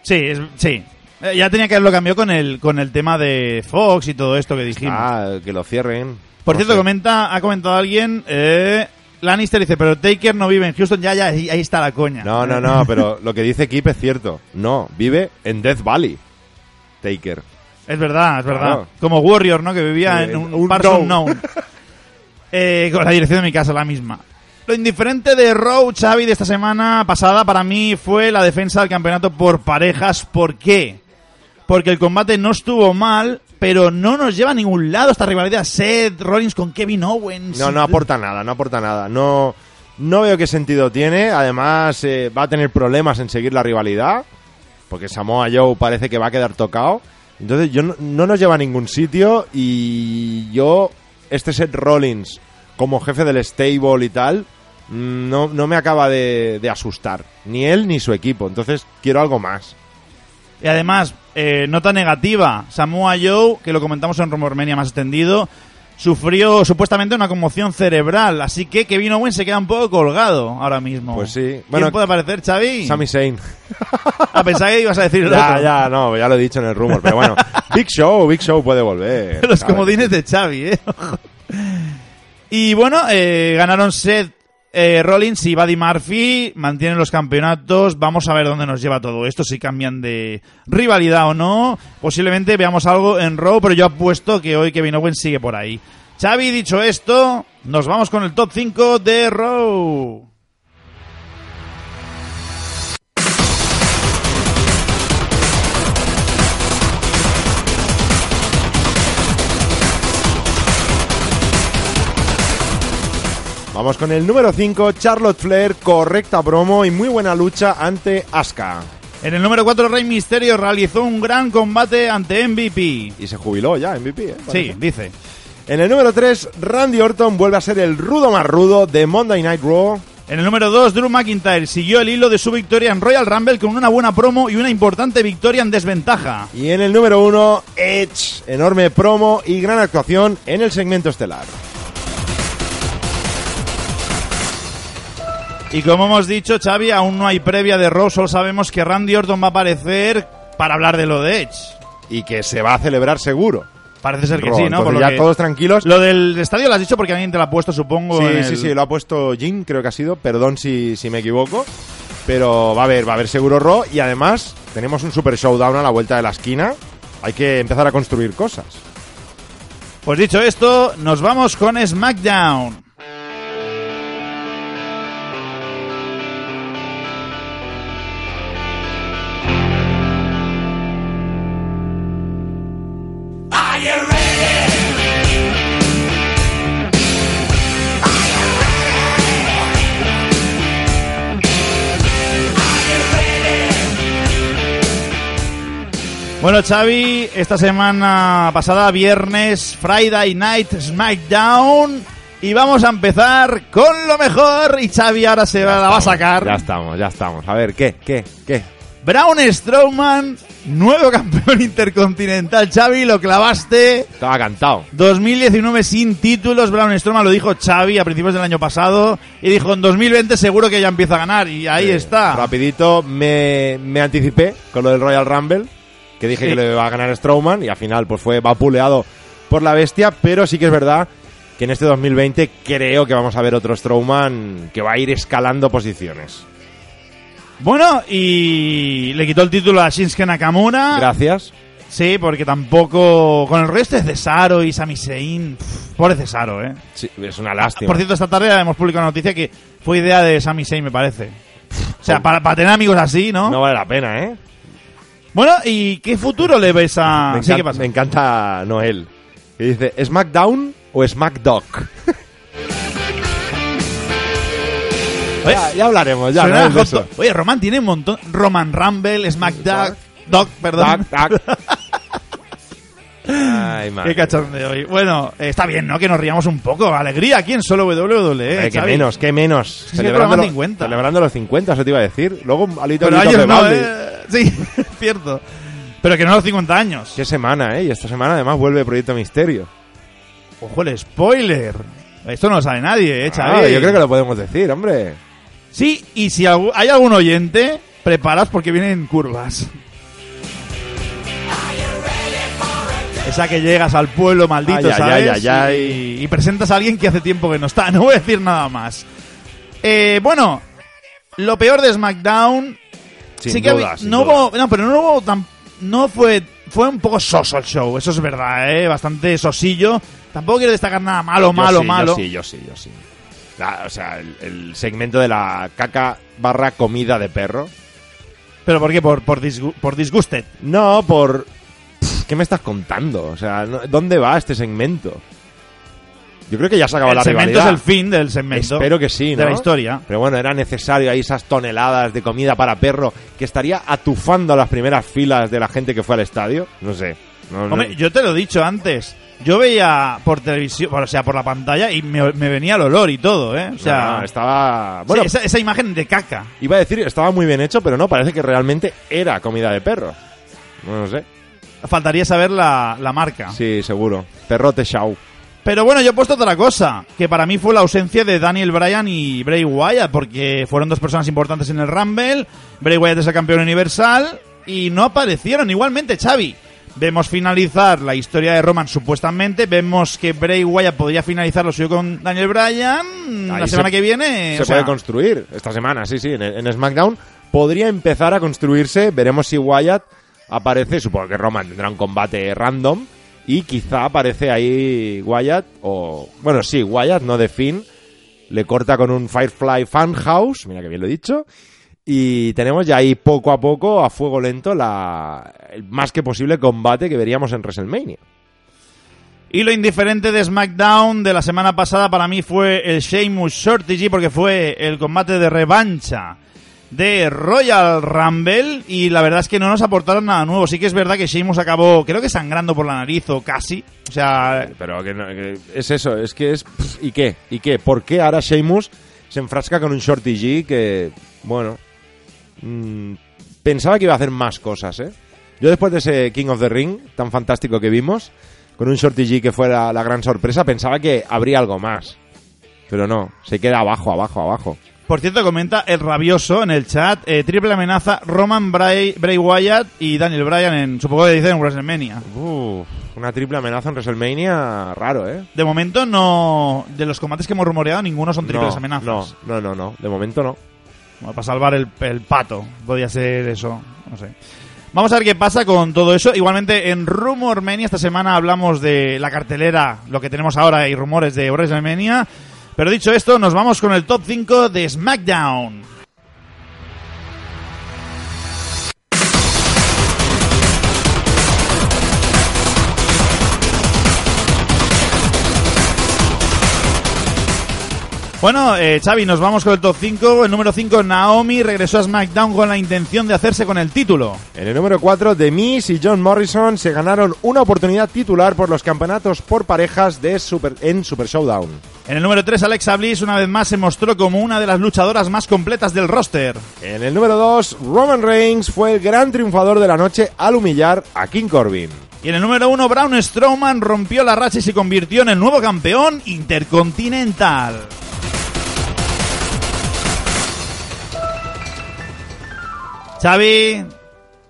Sí, es- sí. Eh, ya tenía que haberlo cambiado con el, con el tema de Fox y todo esto que dijimos. Ah, que lo cierren. Por No cierto, sé. comenta, ha comentado alguien, eh, Lannister dice, pero Taker no vive en Houston, ya, ya, ahí, ahí está la coña. No, no, no, pero lo que dice Kip es cierto. No, vive en Death Valley. Taker. Es verdad, es verdad. Claro. Como Warrior, ¿no? Que vivía Sí, en un, un Parks no. Unknown. Eh, con la dirección de mi casa, la misma. Lo indiferente de Raw, Xavi, de esta semana pasada, para mí fue la defensa del campeonato por parejas. ¿Por qué? Porque el combate no estuvo mal, pero no nos lleva a ningún lado esta rivalidad. Seth Rollins con Kevin Owens. No, no aporta nada, no aporta nada. No, no veo qué sentido tiene. Además, eh, va a tener problemas en seguir la rivalidad. Porque Samoa Joe parece que va a quedar tocado. Entonces, yo no, no nos lleva a ningún sitio. Y yo, este Seth Rollins, como jefe del stable y tal, no, no me acaba de, de asustar. Ni él ni su equipo. Entonces, quiero algo más. Y además, eh, nota negativa, Samoa Joe, que lo comentamos en Rumormania más extendido, sufrió supuestamente una conmoción cerebral, así que Kevin Owens se queda un poco colgado ahora mismo. Pues sí. ¿Quién Bueno, puede aparecer, Xavi? Sami Zayn. A pensar que ibas a decir ya, otro. ya, no, ya lo he dicho en el rumor. Pero bueno, Big Show, Big Show puede volver. Los ¿sabes? comodines de Xavi, ¿eh? Y bueno, eh, ganaron Seth eh, Rollins y Buddy Murphy, mantienen los campeonatos. Vamos a ver dónde nos lleva todo esto, si cambian de rivalidad o no. Posiblemente veamos algo en Raw, pero yo apuesto que hoy Kevin Owens sigue por ahí. Xavi, dicho esto, nos vamos con el top 5 de Raw. Vamos con el número 5, Charlotte Flair, correcta promo y muy buena lucha ante Asuka. En el número 4, Rey Misterio realizó un gran combate ante MVP. Y se jubiló ya, MVP. ¿eh? Sí, dice. En el número 3, Randy Orton vuelve a ser el rudo más rudo de Monday Night Raw. En el número 2, Drew McIntyre siguió el hilo de su victoria en Royal Rumble con una buena promo y una importante victoria en desventaja. Y en el número 1, Edge, enorme promo y gran actuación en el segmento estelar. Y como hemos dicho, Xavi, aún no hay previa de Raw, solo sabemos que Randy Orton va a aparecer para hablar de lo de Edge. Y que se va a celebrar seguro. Parece ser que Raw. sí, ¿no? Entonces Por lo ya que- todos tranquilos. Lo del estadio lo has dicho porque alguien te lo ha puesto, supongo. en Sí, el- sí, sí, lo ha puesto Jim, creo que ha sido. Perdón si, si me equivoco. Pero va a haber, va a haber seguro Raw. Y además, tenemos un super showdown a la vuelta de la esquina. Hay que empezar a construir cosas. Pues dicho esto, nos vamos con SmackDown. Bueno, Xavi, esta semana pasada, viernes, Friday Night SmackDown. Y vamos a empezar con lo mejor. Y Xavi ahora se la va a sacar. Ya estamos, ya estamos. A ver, ¿qué? ¿Qué? ¿Qué? Braun Strowman, nuevo campeón intercontinental. Xavi, lo clavaste. Estaba cantado. 2019 sin títulos. Braun Strowman lo dijo Xavi a principios del año pasado. Y dijo, en 2020 seguro que ya empieza a ganar. Y ahí está. Rapidito me, me anticipé con lo del Royal Rumble, que dije Sí. que le iba a ganar Strowman y al final pues fue vapuleado por la bestia, pero sí que es verdad que en este 2020 creo que vamos a ver otro Strowman que va a ir escalando posiciones. Bueno, y le quitó el título a Shinsuke Nakamura. Gracias. Sí, porque tampoco. Con el resto de Cesaro y Sami Zayn. Pobre Cesaro, ¿eh? Sí, es una lástima. Por cierto, esta tarde hemos publicado una noticia que fue idea de Sami Zayn, me parece. O sea, para, para tener amigos así, ¿no? no vale la pena, ¿eh? Bueno, ¿y qué futuro le ves a.? me, Sí, encanta, ¿qué pasa? me encanta Noel, que dice, ¿SmackDown o SmackDock? ya, ya hablaremos, ya suena de eso. Oye, Roman tiene un montón. Roman Rumble, SmackDown. Doc, perdón. Ay, madre. Qué cachondeo hoy. Bueno, eh, está bien, ¿no? Que nos riamos un poco. Alegría aquí en solo WWE. Eh, qué Xavi. menos, qué menos. el programa 50. celebrando los 50, eso te iba a decir. Luego, alito, Pero alito, años de no. ¿eh? Sí, cierto. Pero que no a los 50 años. Qué semana, ¿eh? Y esta semana además vuelve Proyecto Misterio. Ojo el spoiler. Esto no lo sabe nadie, ¿eh, Xavi? Ah, yo creo que lo podemos decir, hombre. Sí, y si hay algún oyente, preparas porque vienen curvas. Esa que llegas al pueblo maldito, Ay, ¿sabes? ay, ay, Y, y presentas a alguien que hace tiempo que no está. No voy a decir nada más. Eh, bueno, lo peor de SmackDown... Sin sí que duda, habi- sin no duda. hubo, no, pero no hubo tan, no fue, fue un poco soso el show, eso es verdad, ¿eh? bastante sosillo. Tampoco quiero destacar nada malo, Yo malo, sí, malo. Yo sí, yo sí, yo sí. La- o sea, el, el segmento de la caca barra comida de perro. Pero ¿por qué? Por, por, disgu- por disgusted. No, por... Pff, ¿Qué me estás contando? O sea, no- ¿dónde va este segmento? Yo creo que ya se acabó el la segmento rivalidad. es el fin del segmento. Espero que sí, ¿no? De la historia. Pero bueno, era necesario ahí esas toneladas de comida para perro que estaría atufando a las primeras filas de la gente que fue al estadio. No sé. No, no- Hombre, yo te lo he dicho antes. Yo veía por televisión, o sea, por la pantalla y me, me venía el olor y todo, ¿eh? O sea, no, no, estaba... sí, Bueno, esa, esa imagen de caca. iba a decir, estaba muy bien hecho, pero no, parece que realmente era comida de perro. No, no sé. Faltaría saber la, la marca. Sí, seguro. Perrote Shaw. Pero bueno, yo he puesto otra cosa, que para mí fue la ausencia de Daniel Bryan y Bray Wyatt, porque fueron dos personas importantes en el Rumble. Bray Wyatt es el campeón universal y no aparecieron. Igualmente, Xavi. Vemos finalizar la historia de Roman supuestamente. Vemos que Bray Wyatt podría finalizar lo suyo con Daniel Bryan la semana se- que viene. Se o sea, puede construir esta semana, sí, sí, en, en SmackDown. Podría empezar a construirse, veremos si Wyatt aparece, supongo que Roman tendrá un combate random, y quizá aparece ahí Wyatt, o... Bueno, sí, Wyatt, no de Finn, le corta con un Firefly Funhouse, mira que bien lo he dicho, y tenemos ya ahí poco a poco, a fuego lento, la el más que posible combate que veríamos en WrestleMania. Y lo indiferente de SmackDown de la semana pasada para mí fue el Sheamus Shorty porque fue el combate de revancha de Royal Rumble y la verdad es que no nos aportaron nada nuevo. Sí que es verdad que Sheamus acabó, creo que sangrando por la nariz o casi. O sea, Pero que, no- que es eso, es que es... ¿Y qué? ¿Y qué? ¿Por qué ahora Sheamus se enfrasca con un Shorty G que, bueno, mm, pensaba que iba a hacer más cosas, ¿eh? Yo después de ese King of the Ring tan fantástico que vimos, con un Shorty G que fue la, la gran sorpresa, pensaba que habría algo más. Pero no, se queda abajo, abajo, abajo. Por cierto, comenta el rabioso en el chat, eh, triple amenaza, Roman Bray, Bray Wyatt y Daniel Bryan en, supongo que dicen en WrestleMania. Uf, una triple amenaza en WrestleMania, raro, ¿eh? De momento no, de los combates que hemos rumoreado, ninguno son triples no, amenazas. No, no, no, no, de momento no. Para salvar el, el pato, podría ser eso, no sé. Vamos a ver qué pasa con todo eso. Igualmente, en Rumormania esta semana hablamos de la cartelera, lo que tenemos ahora y rumores de WrestleMania. Pero dicho esto, nos vamos con el top 5 de SmackDown. Bueno, eh, Xavi, nos vamos con el top 5. El número 5, Naomi, regresó a SmackDown con la intención de hacerse con el título. En el número 4, The Miz y John Morrison se ganaron una oportunidad titular por los campeonatos por parejas de Super, en Super Showdown. En el número 3, Alexa Bliss una vez más se mostró como una de las luchadoras más completas del roster. En el número 2, Roman Reigns fue el gran triunfador de la noche al humillar a King Corbin. Y en el número 1, Braun Strowman rompió la racha y se convirtió en el nuevo campeón intercontinental. Xavi,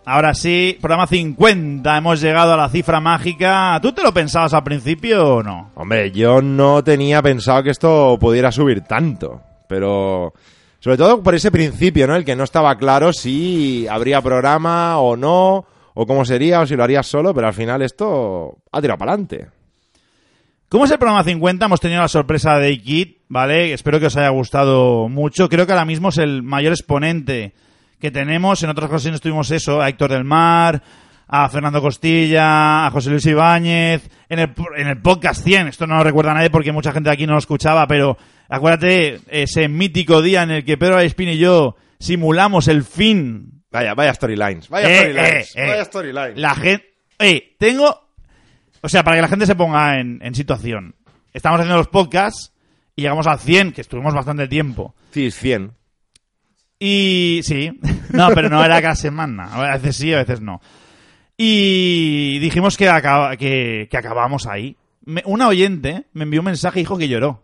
ahora sí, programa 50, hemos llegado a la cifra mágica. ¿Tú te lo pensabas al principio o no? Hombre, yo no tenía pensado que esto pudiera subir tanto, pero sobre todo por ese principio, ¿no? El que no estaba claro si habría programa o no, o cómo sería, o si lo harías solo, pero al final esto ha tirado para adelante. Como es el programa 50, hemos tenido la sorpresa de Kid, ¿vale? Espero que os haya gustado mucho. Creo que ahora mismo es el mayor exponente que tenemos. En otras ocasiones tuvimos eso, a Héctor del Mar, a Fernando Costilla, a José Luis Ibáñez, en el, en el podcast 100. Esto no lo recuerda nadie porque mucha gente de aquí no lo escuchaba, pero acuérdate ese mítico día en el que Pedro Espín y yo simulamos el fin. Vaya, vaya storylines, vaya Eh, storylines, eh, eh. vaya storylines. La gente... Eh, tengo... O sea, para que la gente se ponga en, en situación. Estamos haciendo los podcasts y llegamos al 100, que estuvimos bastante tiempo. Sí, es 100. Y sí, no, pero no era cada semana. A veces sí, a veces no. Y dijimos que, acaba, que, que acabamos ahí. Me- una oyente me envió un mensaje y dijo que lloró.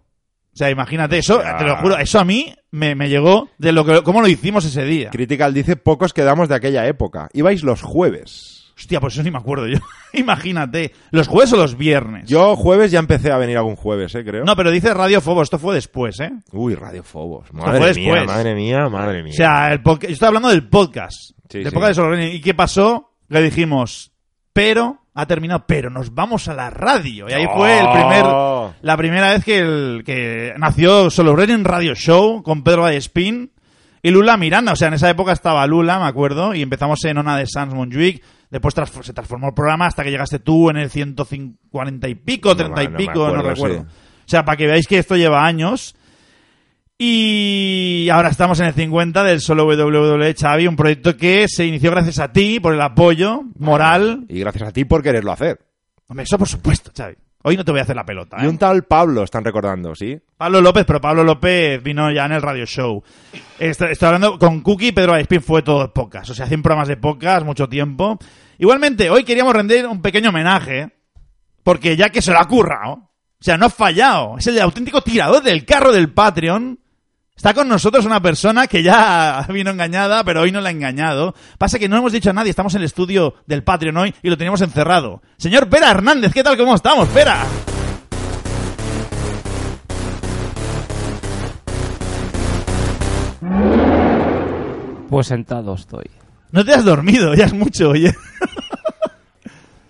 O sea, imagínate, eso, Ya. te lo juro, eso a mí me, me llegó de lo que, cómo lo hicimos ese día. Critical dice, pocos quedamos de aquella época. Ibais los jueves. Hostia, pues eso ni me acuerdo yo. imagínate, ¿los jueves o los viernes? Yo jueves ya empecé a venir algún jueves, ¿eh? Creo. No, pero dice Radio Fobo, esto fue después, ¿eh? Uy, Radio Fobos. fue Madre mía, después. madre mía, madre mía. O sea, el podca- yo estoy hablando del podcast. Sí, podcast de. ¿Y qué pasó? Le dijimos, pero, ha terminado, pero nos vamos a la radio. Y ahí fue el primer, Oh. la primera vez que, el, que nació Solo Running Radio Show con Pedro Vallespín y Lula Miranda. O sea, en esa época estaba Lula, me acuerdo, y empezamos en Ona de Sans Montjuic. Después trans- se transformó el programa hasta que llegaste tú en el 140 y pico, No 30 y no pico, no acuerdo, recuerdo. sí. O sea, para que veáis que esto lleva años. Y ahora estamos en el 50 del solo WWE Xavi, un proyecto que se inició gracias a ti por el apoyo moral. Y gracias a ti por quererlo hacer. Hombre, eso por supuesto, Xavi. Hoy no te voy a hacer la pelota. Y ¿eh? un tal Pablo están recordando, ¿sí? Pablo López, pero Pablo López vino ya en el radio show. Estoy, hablando con Cookie y Pedro Aispin fue todo podcast. O sea, hacen programas de podcast mucho tiempo. Igualmente, hoy queríamos rendir un pequeño homenaje, porque ya que se lo ha currado, o sea, no ha fallado. Es el auténtico tirador del carro del Patreon. Está con nosotros una persona que ya vino engañada, pero hoy no la ha engañado. Pasa que no hemos dicho a nadie, estamos en el estudio del Patreon hoy y lo teníamos encerrado. Señor Pera Hernández, ¿qué tal? ¿Cómo estamos, Pera? Pues sentado estoy. No te has dormido, ya es mucho, oye.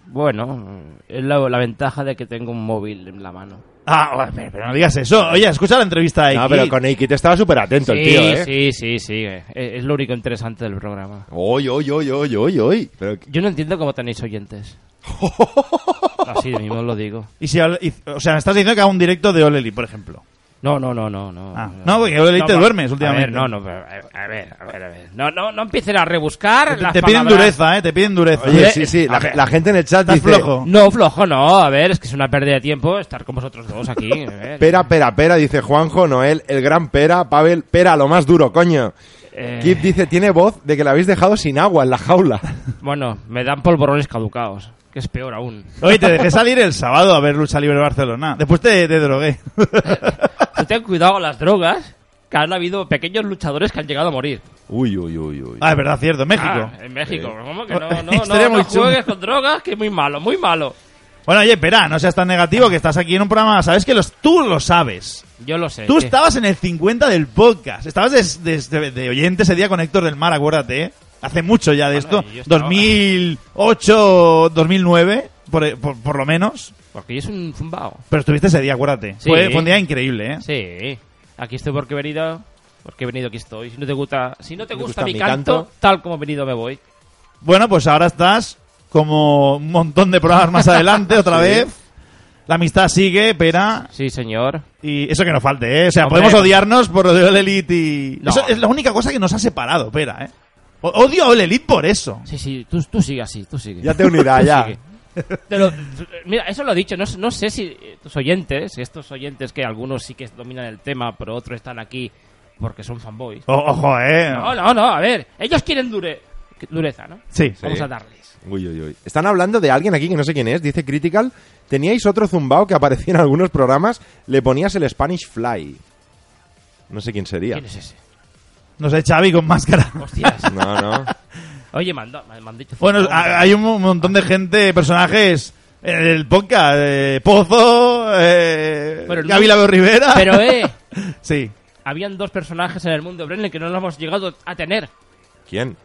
Bueno, es la, la ventaja de que tengo un móvil en la mano. Ah, bueno, pero no digas eso. Oye, escucha la entrevista de No, pero con Eikit estaba súper atento el tío, ¿eh? sí, sí, sí. eh, Es lo único interesante del programa. Oy, oy, oy, oy, oy, oy. Pero, Yo no entiendo cómo tenéis oyentes. Así de mismo lo digo. Y si, habla- y- o sea, me estás diciendo que haga un directo de Oleli, por ejemplo. No, no, no, no, no. Ah, no, porque Oleli te pa- duermes a últimamente. ver, no, no, pero, a ver, a ver, a ver. No, no, no empiecen a rebuscar Te, las te piden palabras. dureza, ¿eh? Te piden dureza. oye, Oye, sí, sí, la, gente en el chat dice... flojo. No, flojo no. A ver, es que es una pérdida de tiempo estar con vosotros dos aquí. a ver. Pera, pera, pera, dice Juanjo, Noel, el gran pera, Pavel, pera, lo más duro, coño. Eh, Kip dice, tiene voz de que la habéis dejado sin agua en la jaula. Bueno, me dan polvorones caducados. Que es peor aún. Oye, te dejé salir el sábado a ver Lucha Libre Barcelona. Después te, te drogué. Ten cuidado con las drogas, que han habido pequeños luchadores que han llegado a morir. Uy, uy, uy, uy. Ah, es verdad, cierto, México. Ah, en México. Sí. ¿Cómo que no? No, no, no juegues con drogas, que es muy malo, muy malo. Bueno, oye, espera, no seas tan negativo que estás aquí en un programa, sabes que los, tú lo sabes. Yo lo sé. Tú ¿qué? estabas en el 50 del podcast. Estabas des- des- de, de oyente ese día con Héctor del Mar, acuérdate. ¿eh? Hace mucho ya de Bueno, esto. yo estaba- 2008, 2009, por, por, por lo menos. Porque yo soy un zumbao. Pero estuviste ese día, acuérdate. Sí. Fue, fue un día increíble, ¿eh? Sí. Aquí estoy porque he venido. Porque he venido, aquí estoy. Si no te gusta, si no te ¿Te gusta, gusta mi mi canto, canto? tal como he venido me voy. Bueno, pues ahora estás como un montón de programas más adelante, otra Sí. vez. La amistad sigue, pera. Sí, señor. Y eso que nos falte, ¿eh? O sea, Hombre. podemos odiarnos por lo de All Elite y... No. Eso es la única cosa que nos ha separado, pera, ¿eh? Odio a All Elite por eso. Sí, sí, tú, tú sigue así, tú sigue. Ya te unirá, ya. sigue. Te lo- mira, eso lo he dicho. No, sé- no sé si tus oyentes, estos oyentes que algunos sí que dominan el tema, pero otros están aquí porque son fanboys. O- ojo, ¿eh? No, no, no, a ver. Ellos quieren dure, dureza, ¿no? Sí. Vamos a darles. Uy, uy, uy. Están hablando de alguien aquí que no sé quién es, dice Critical. Teníais otro zumbao que aparecía en algunos programas, le ponías el Spanish Fly. No sé quién sería. ¿Quién es ese? No sé, Xavi con máscara. Hostias. No, no. Oye, manda, me me han dicho. Bueno, ha- hay un mo- montón de gente, personajes en el podcast. eh, Pozo, eh, Pero Rivera. Pero, eh, Sí. habían dos personajes en el mundo Brenner que no lo hemos llegado a tener. ¿Quién?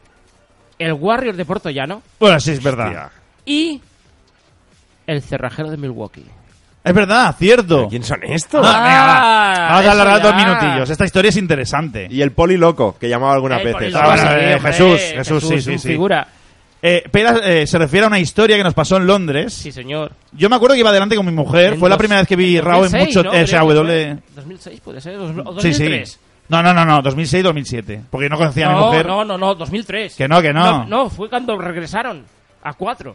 El Warrior de Puerto Llano Bueno, sí, es verdad. Hostia. y el Cerrajero de Milwaukee. Es verdad, cierto. ¿Quién son estos? Ah, venga, va. Ah, Vamos a eso alargar dos minutillos. Esta historia es interesante. Y el poli loco, que llamaba algunas veces. Ah, bueno, sí, eh, hombre, Jesús, Jesús, sí, sí, un sí. figura. Eh, Pera eh, se refiere a una historia que nos pasó en Londres. Sí, señor. Yo me acuerdo que iba adelante con mi mujer. En Fue la dos- primera vez que vi en Raw en 2006, mucho. ¿no? eh, o sea, Creo que W. fue. 2006 puede ser, dos- o Sí, 2003. sí. No, no, no, no. 2006-2007. Porque no conocía a mi No, mujer. no, no, no, 2003. Que no, que no. no. no, fue cuando regresaron a 4.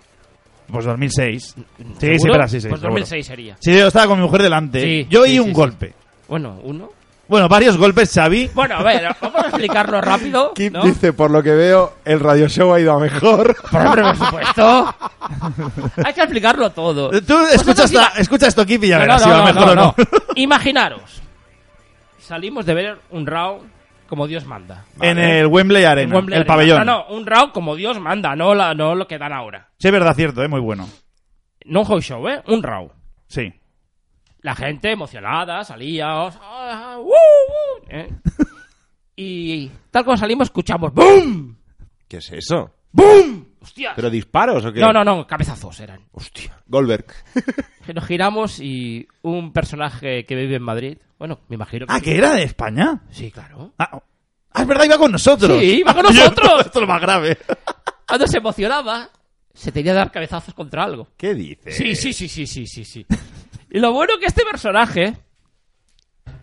Pues 2006. Sí, sí, ¿Seguro? espera, sí, sí. Pues seguro. 2006 sería. Sí, yo estaba con mi mujer delante. Sí, yo oí sí, un sí, sí. golpe. Bueno, uno. Bueno, varios golpes, Xavi. Bueno, a ver, vamos a explicarlo rápido. Kip ¿no? dice, por lo que veo, el radio show ha ido a mejor. Por hombre, por supuesto. Hay que explicarlo todo. Eh, Tú escucha, Vosotros esta- ima- escucha esto, Kip, y ya No, verás no, si va no, mejor no, o no. no. Imaginaros. Salimos de ver un round como Dios manda. En el Wembley Arena, En Wembley el Arena. pabellón. No, no, un round como Dios manda, no, la, no lo que dan ahora. Sí, es verdad, cierto, es muy bueno. No un house show, ¿eh? Un round. Sí. La gente emocionada, salía, oh, ah, uh, uh, ¿eh? Y tal como salimos, escuchamos ¡BOOM! ¿Qué es eso? ¡BOOM! ¡Hostia! ¿Pero disparos o qué? No, no, no, cabezazos eran. Hostia. Goldberg. Nos giramos y un personaje que vive en Madrid, bueno, me imagino que... Ah, ¿que era de España? Sí, claro. Ah, ah, es verdad, iba con nosotros. Sí, iba con nosotros. Esto es lo más grave. Cuando se emocionaba, se tenía que dar cabezazos contra algo. ¿Qué dice? Sí, sí, sí, sí, sí, sí, sí. Y lo bueno que este personaje,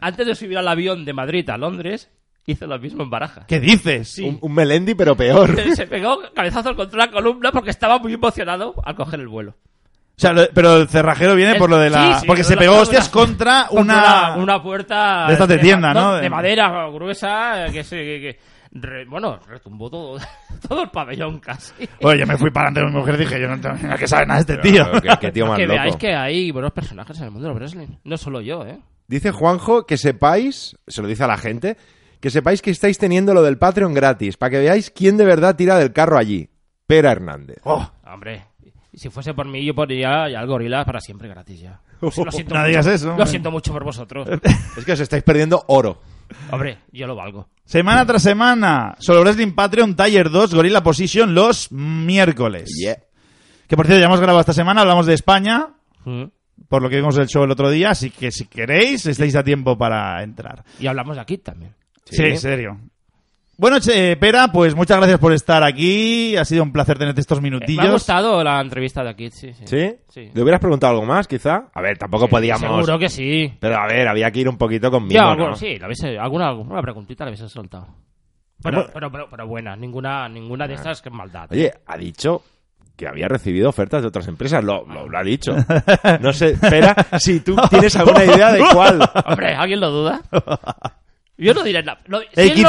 antes de subir al avión de Madrid a Londres, hizo lo mismo en Baraja. ¿Qué dices? Sí. Un, un Melendi, pero peor. Se pegó cabezazos contra la columna porque estaba muy emocionado al coger el vuelo. O sea, lo- pero el cerrajero viene El- por lo de la... sí, sí, porque se pegó hostias contra una... una puerta de estas de tienda, ¿no? De madera gruesa que se que- que re- bueno, retumbó todo todo el pabellón casi. Oye, yo me fui para ante mi mujer y dije, yo no tengo ni que sabe nada de este tío. Pero, ¿Qué, qué tío más que loco. veáis que hay buenos personajes en el mundo del wrestling, no solo yo, ¿eh? Dice Juanjo que sepáis, se lo dice a la gente, que sepáis que estáis teniendo lo del Patreon gratis, para que veáis quién de verdad tira del carro allí. Pera Hernández. Oh, Hombre, si fuese por mí yo pondría ya el gorila para siempre gratis ya. Lo siento no mucho. digas eso, Lo siento mucho por vosotros. Es que os estáis perdiendo oro. Hombre, yo lo valgo. semana tras semana, solo Wrestling Patreon Tier 2 Gorilla Position los miércoles. Yeah. Que por cierto, ya hemos grabado esta semana, hablamos de España, Mm. por lo que vimos el show el otro día, así que si queréis, estáis a tiempo para entrar. Y hablamos de aquí también. Sí, en serio. Bueno, che, Pera, pues muchas gracias por estar aquí. Ha sido un placer tenerte estos Eh, Me ha minutillos. gustado la entrevista de aquí, sí, sí. ¿Sí? Sí. ¿Le hubieras preguntado algo más, quizá? A ver, tampoco podíamos... Seguro que sí. Pero a ver, había que ir un poquito conmigo, Ya, ¿no? bueno, sí, la habéis- alguna, alguna preguntita la habéis soltado. Pero, pero, pero, pero buena, ninguna, ninguna de estas que es maldad. Oye, ha dicho que había recibido ofertas de otras empresas. Lo, lo, lo ha dicho. No sé, espera si tú tienes alguna idea de cuál. Hombre, ¿alguien lo duda? Yo no diré nada. Lo-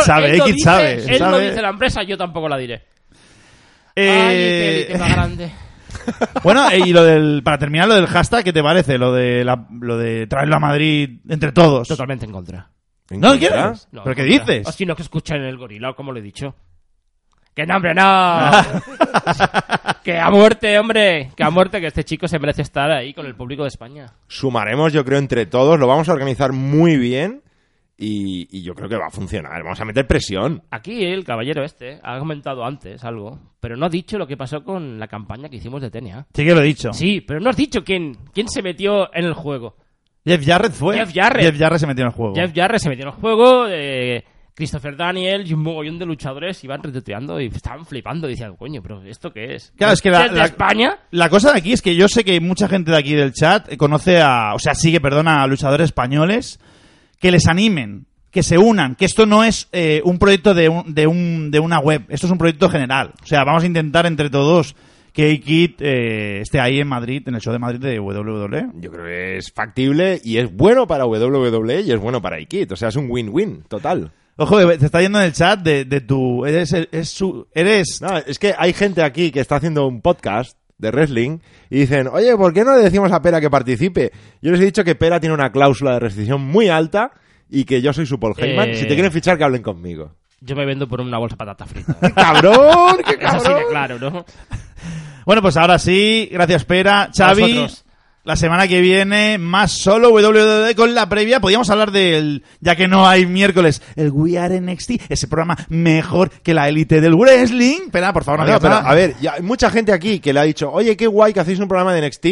sabe, dice, sabe, Él sabe. lo dice la empresa, yo tampoco la diré. Eh, Ay, qué, qué más grande. Bueno, y lo del, para terminar lo del hashtag, ¿qué te parece? Lo de, la, lo de traerlo a Madrid entre todos. Totalmente en contra. ¿No contra. quieres? No, ¿Pero qué contra. dices? O si no, que escuchen el gorila, como lo he dicho. ¡Que no, hombre, no! que a muerte, hombre. Que a muerte, que este chico se merece estar ahí con el público de España. Sumaremos, yo creo, entre todos, lo vamos a organizar muy bien y, y yo creo que va a funcionar. Vamos a meter presión. Aquí el caballero este ha comentado antes algo, pero no ha dicho lo que pasó con la campaña que hicimos de TNA. Sí que lo he dicho. Sí, pero no has dicho quién, quién se metió en el juego. Jeff Jarrett fue. Jeff Jarrett. Jeff Jarrett se metió en el juego. Jeff Jarrett se metió en el juego, eh, Christopher Daniel y un mogollón de luchadores iban retuiteando y estaban flipando y decían, coño, pero ¿esto qué es? Claro, es que la- ¿Es de la- España? La cosa de aquí es que yo sé que mucha gente de aquí del chat conoce a, o sea, sigue, perdona, a luchadores españoles que les animen, que se unan, que esto no es eh, un proyecto de, un, de, un, de una web, esto es un proyecto general. O sea, vamos a intentar entre todos que A-Kid eh, esté ahí en Madrid, en el show de Madrid de. WWE. Yo creo que es factible y es bueno para WWE y es bueno para Ikit. O sea, es un win-win total. Ojo, te está yendo en el chat de, de tu... Eres... es su- eres No, es que hay gente aquí que está haciendo un podcast de wrestling y dicen, oye, ¿por qué no le decimos a Pera que participe? Yo les he dicho que Pera tiene una cláusula de restricción muy alta y que yo soy su Paul Heyman. Eh. Si te quieren fichar, que hablen conmigo. Yo me vendo por una bolsa de patata frita. ¡Cabrón! ¡Qué cabrón! claro, ¿no? Bueno, pues ahora sí, gracias Pera. Xavi, vosotros. La semana que viene más solo WWE con la previa. Podríamos hablar del, ya que no hay miércoles, el We Are NXT, ese programa mejor que la élite del wrestling. Pera, por favor, no No, pero, a ver, ya hay mucha gente aquí que le ha dicho, oye, qué guay que hacéis un programa de NXT,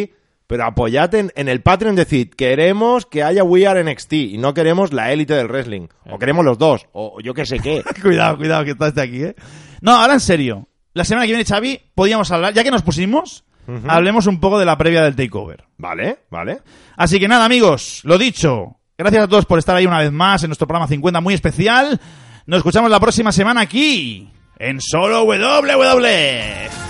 pero apoyad en, en el Patreon, decid, queremos que haya We Are NXT y no queremos la élite del wrestling. O queremos los dos, o yo qué sé qué. cuidado, cuidado, que estás de aquí, ¿eh? No, ahora en serio. La semana que viene, Xavi, podríamos hablar, ya que nos pusimos, hablemos un poco de la previa del takeover. ¿Vale? ¿Vale? Así que nada, amigos, lo dicho. Gracias a todos por estar ahí una vez más en nuestro programa 50 muy especial. Nos escuchamos la próxima semana aquí, en Solo WWE.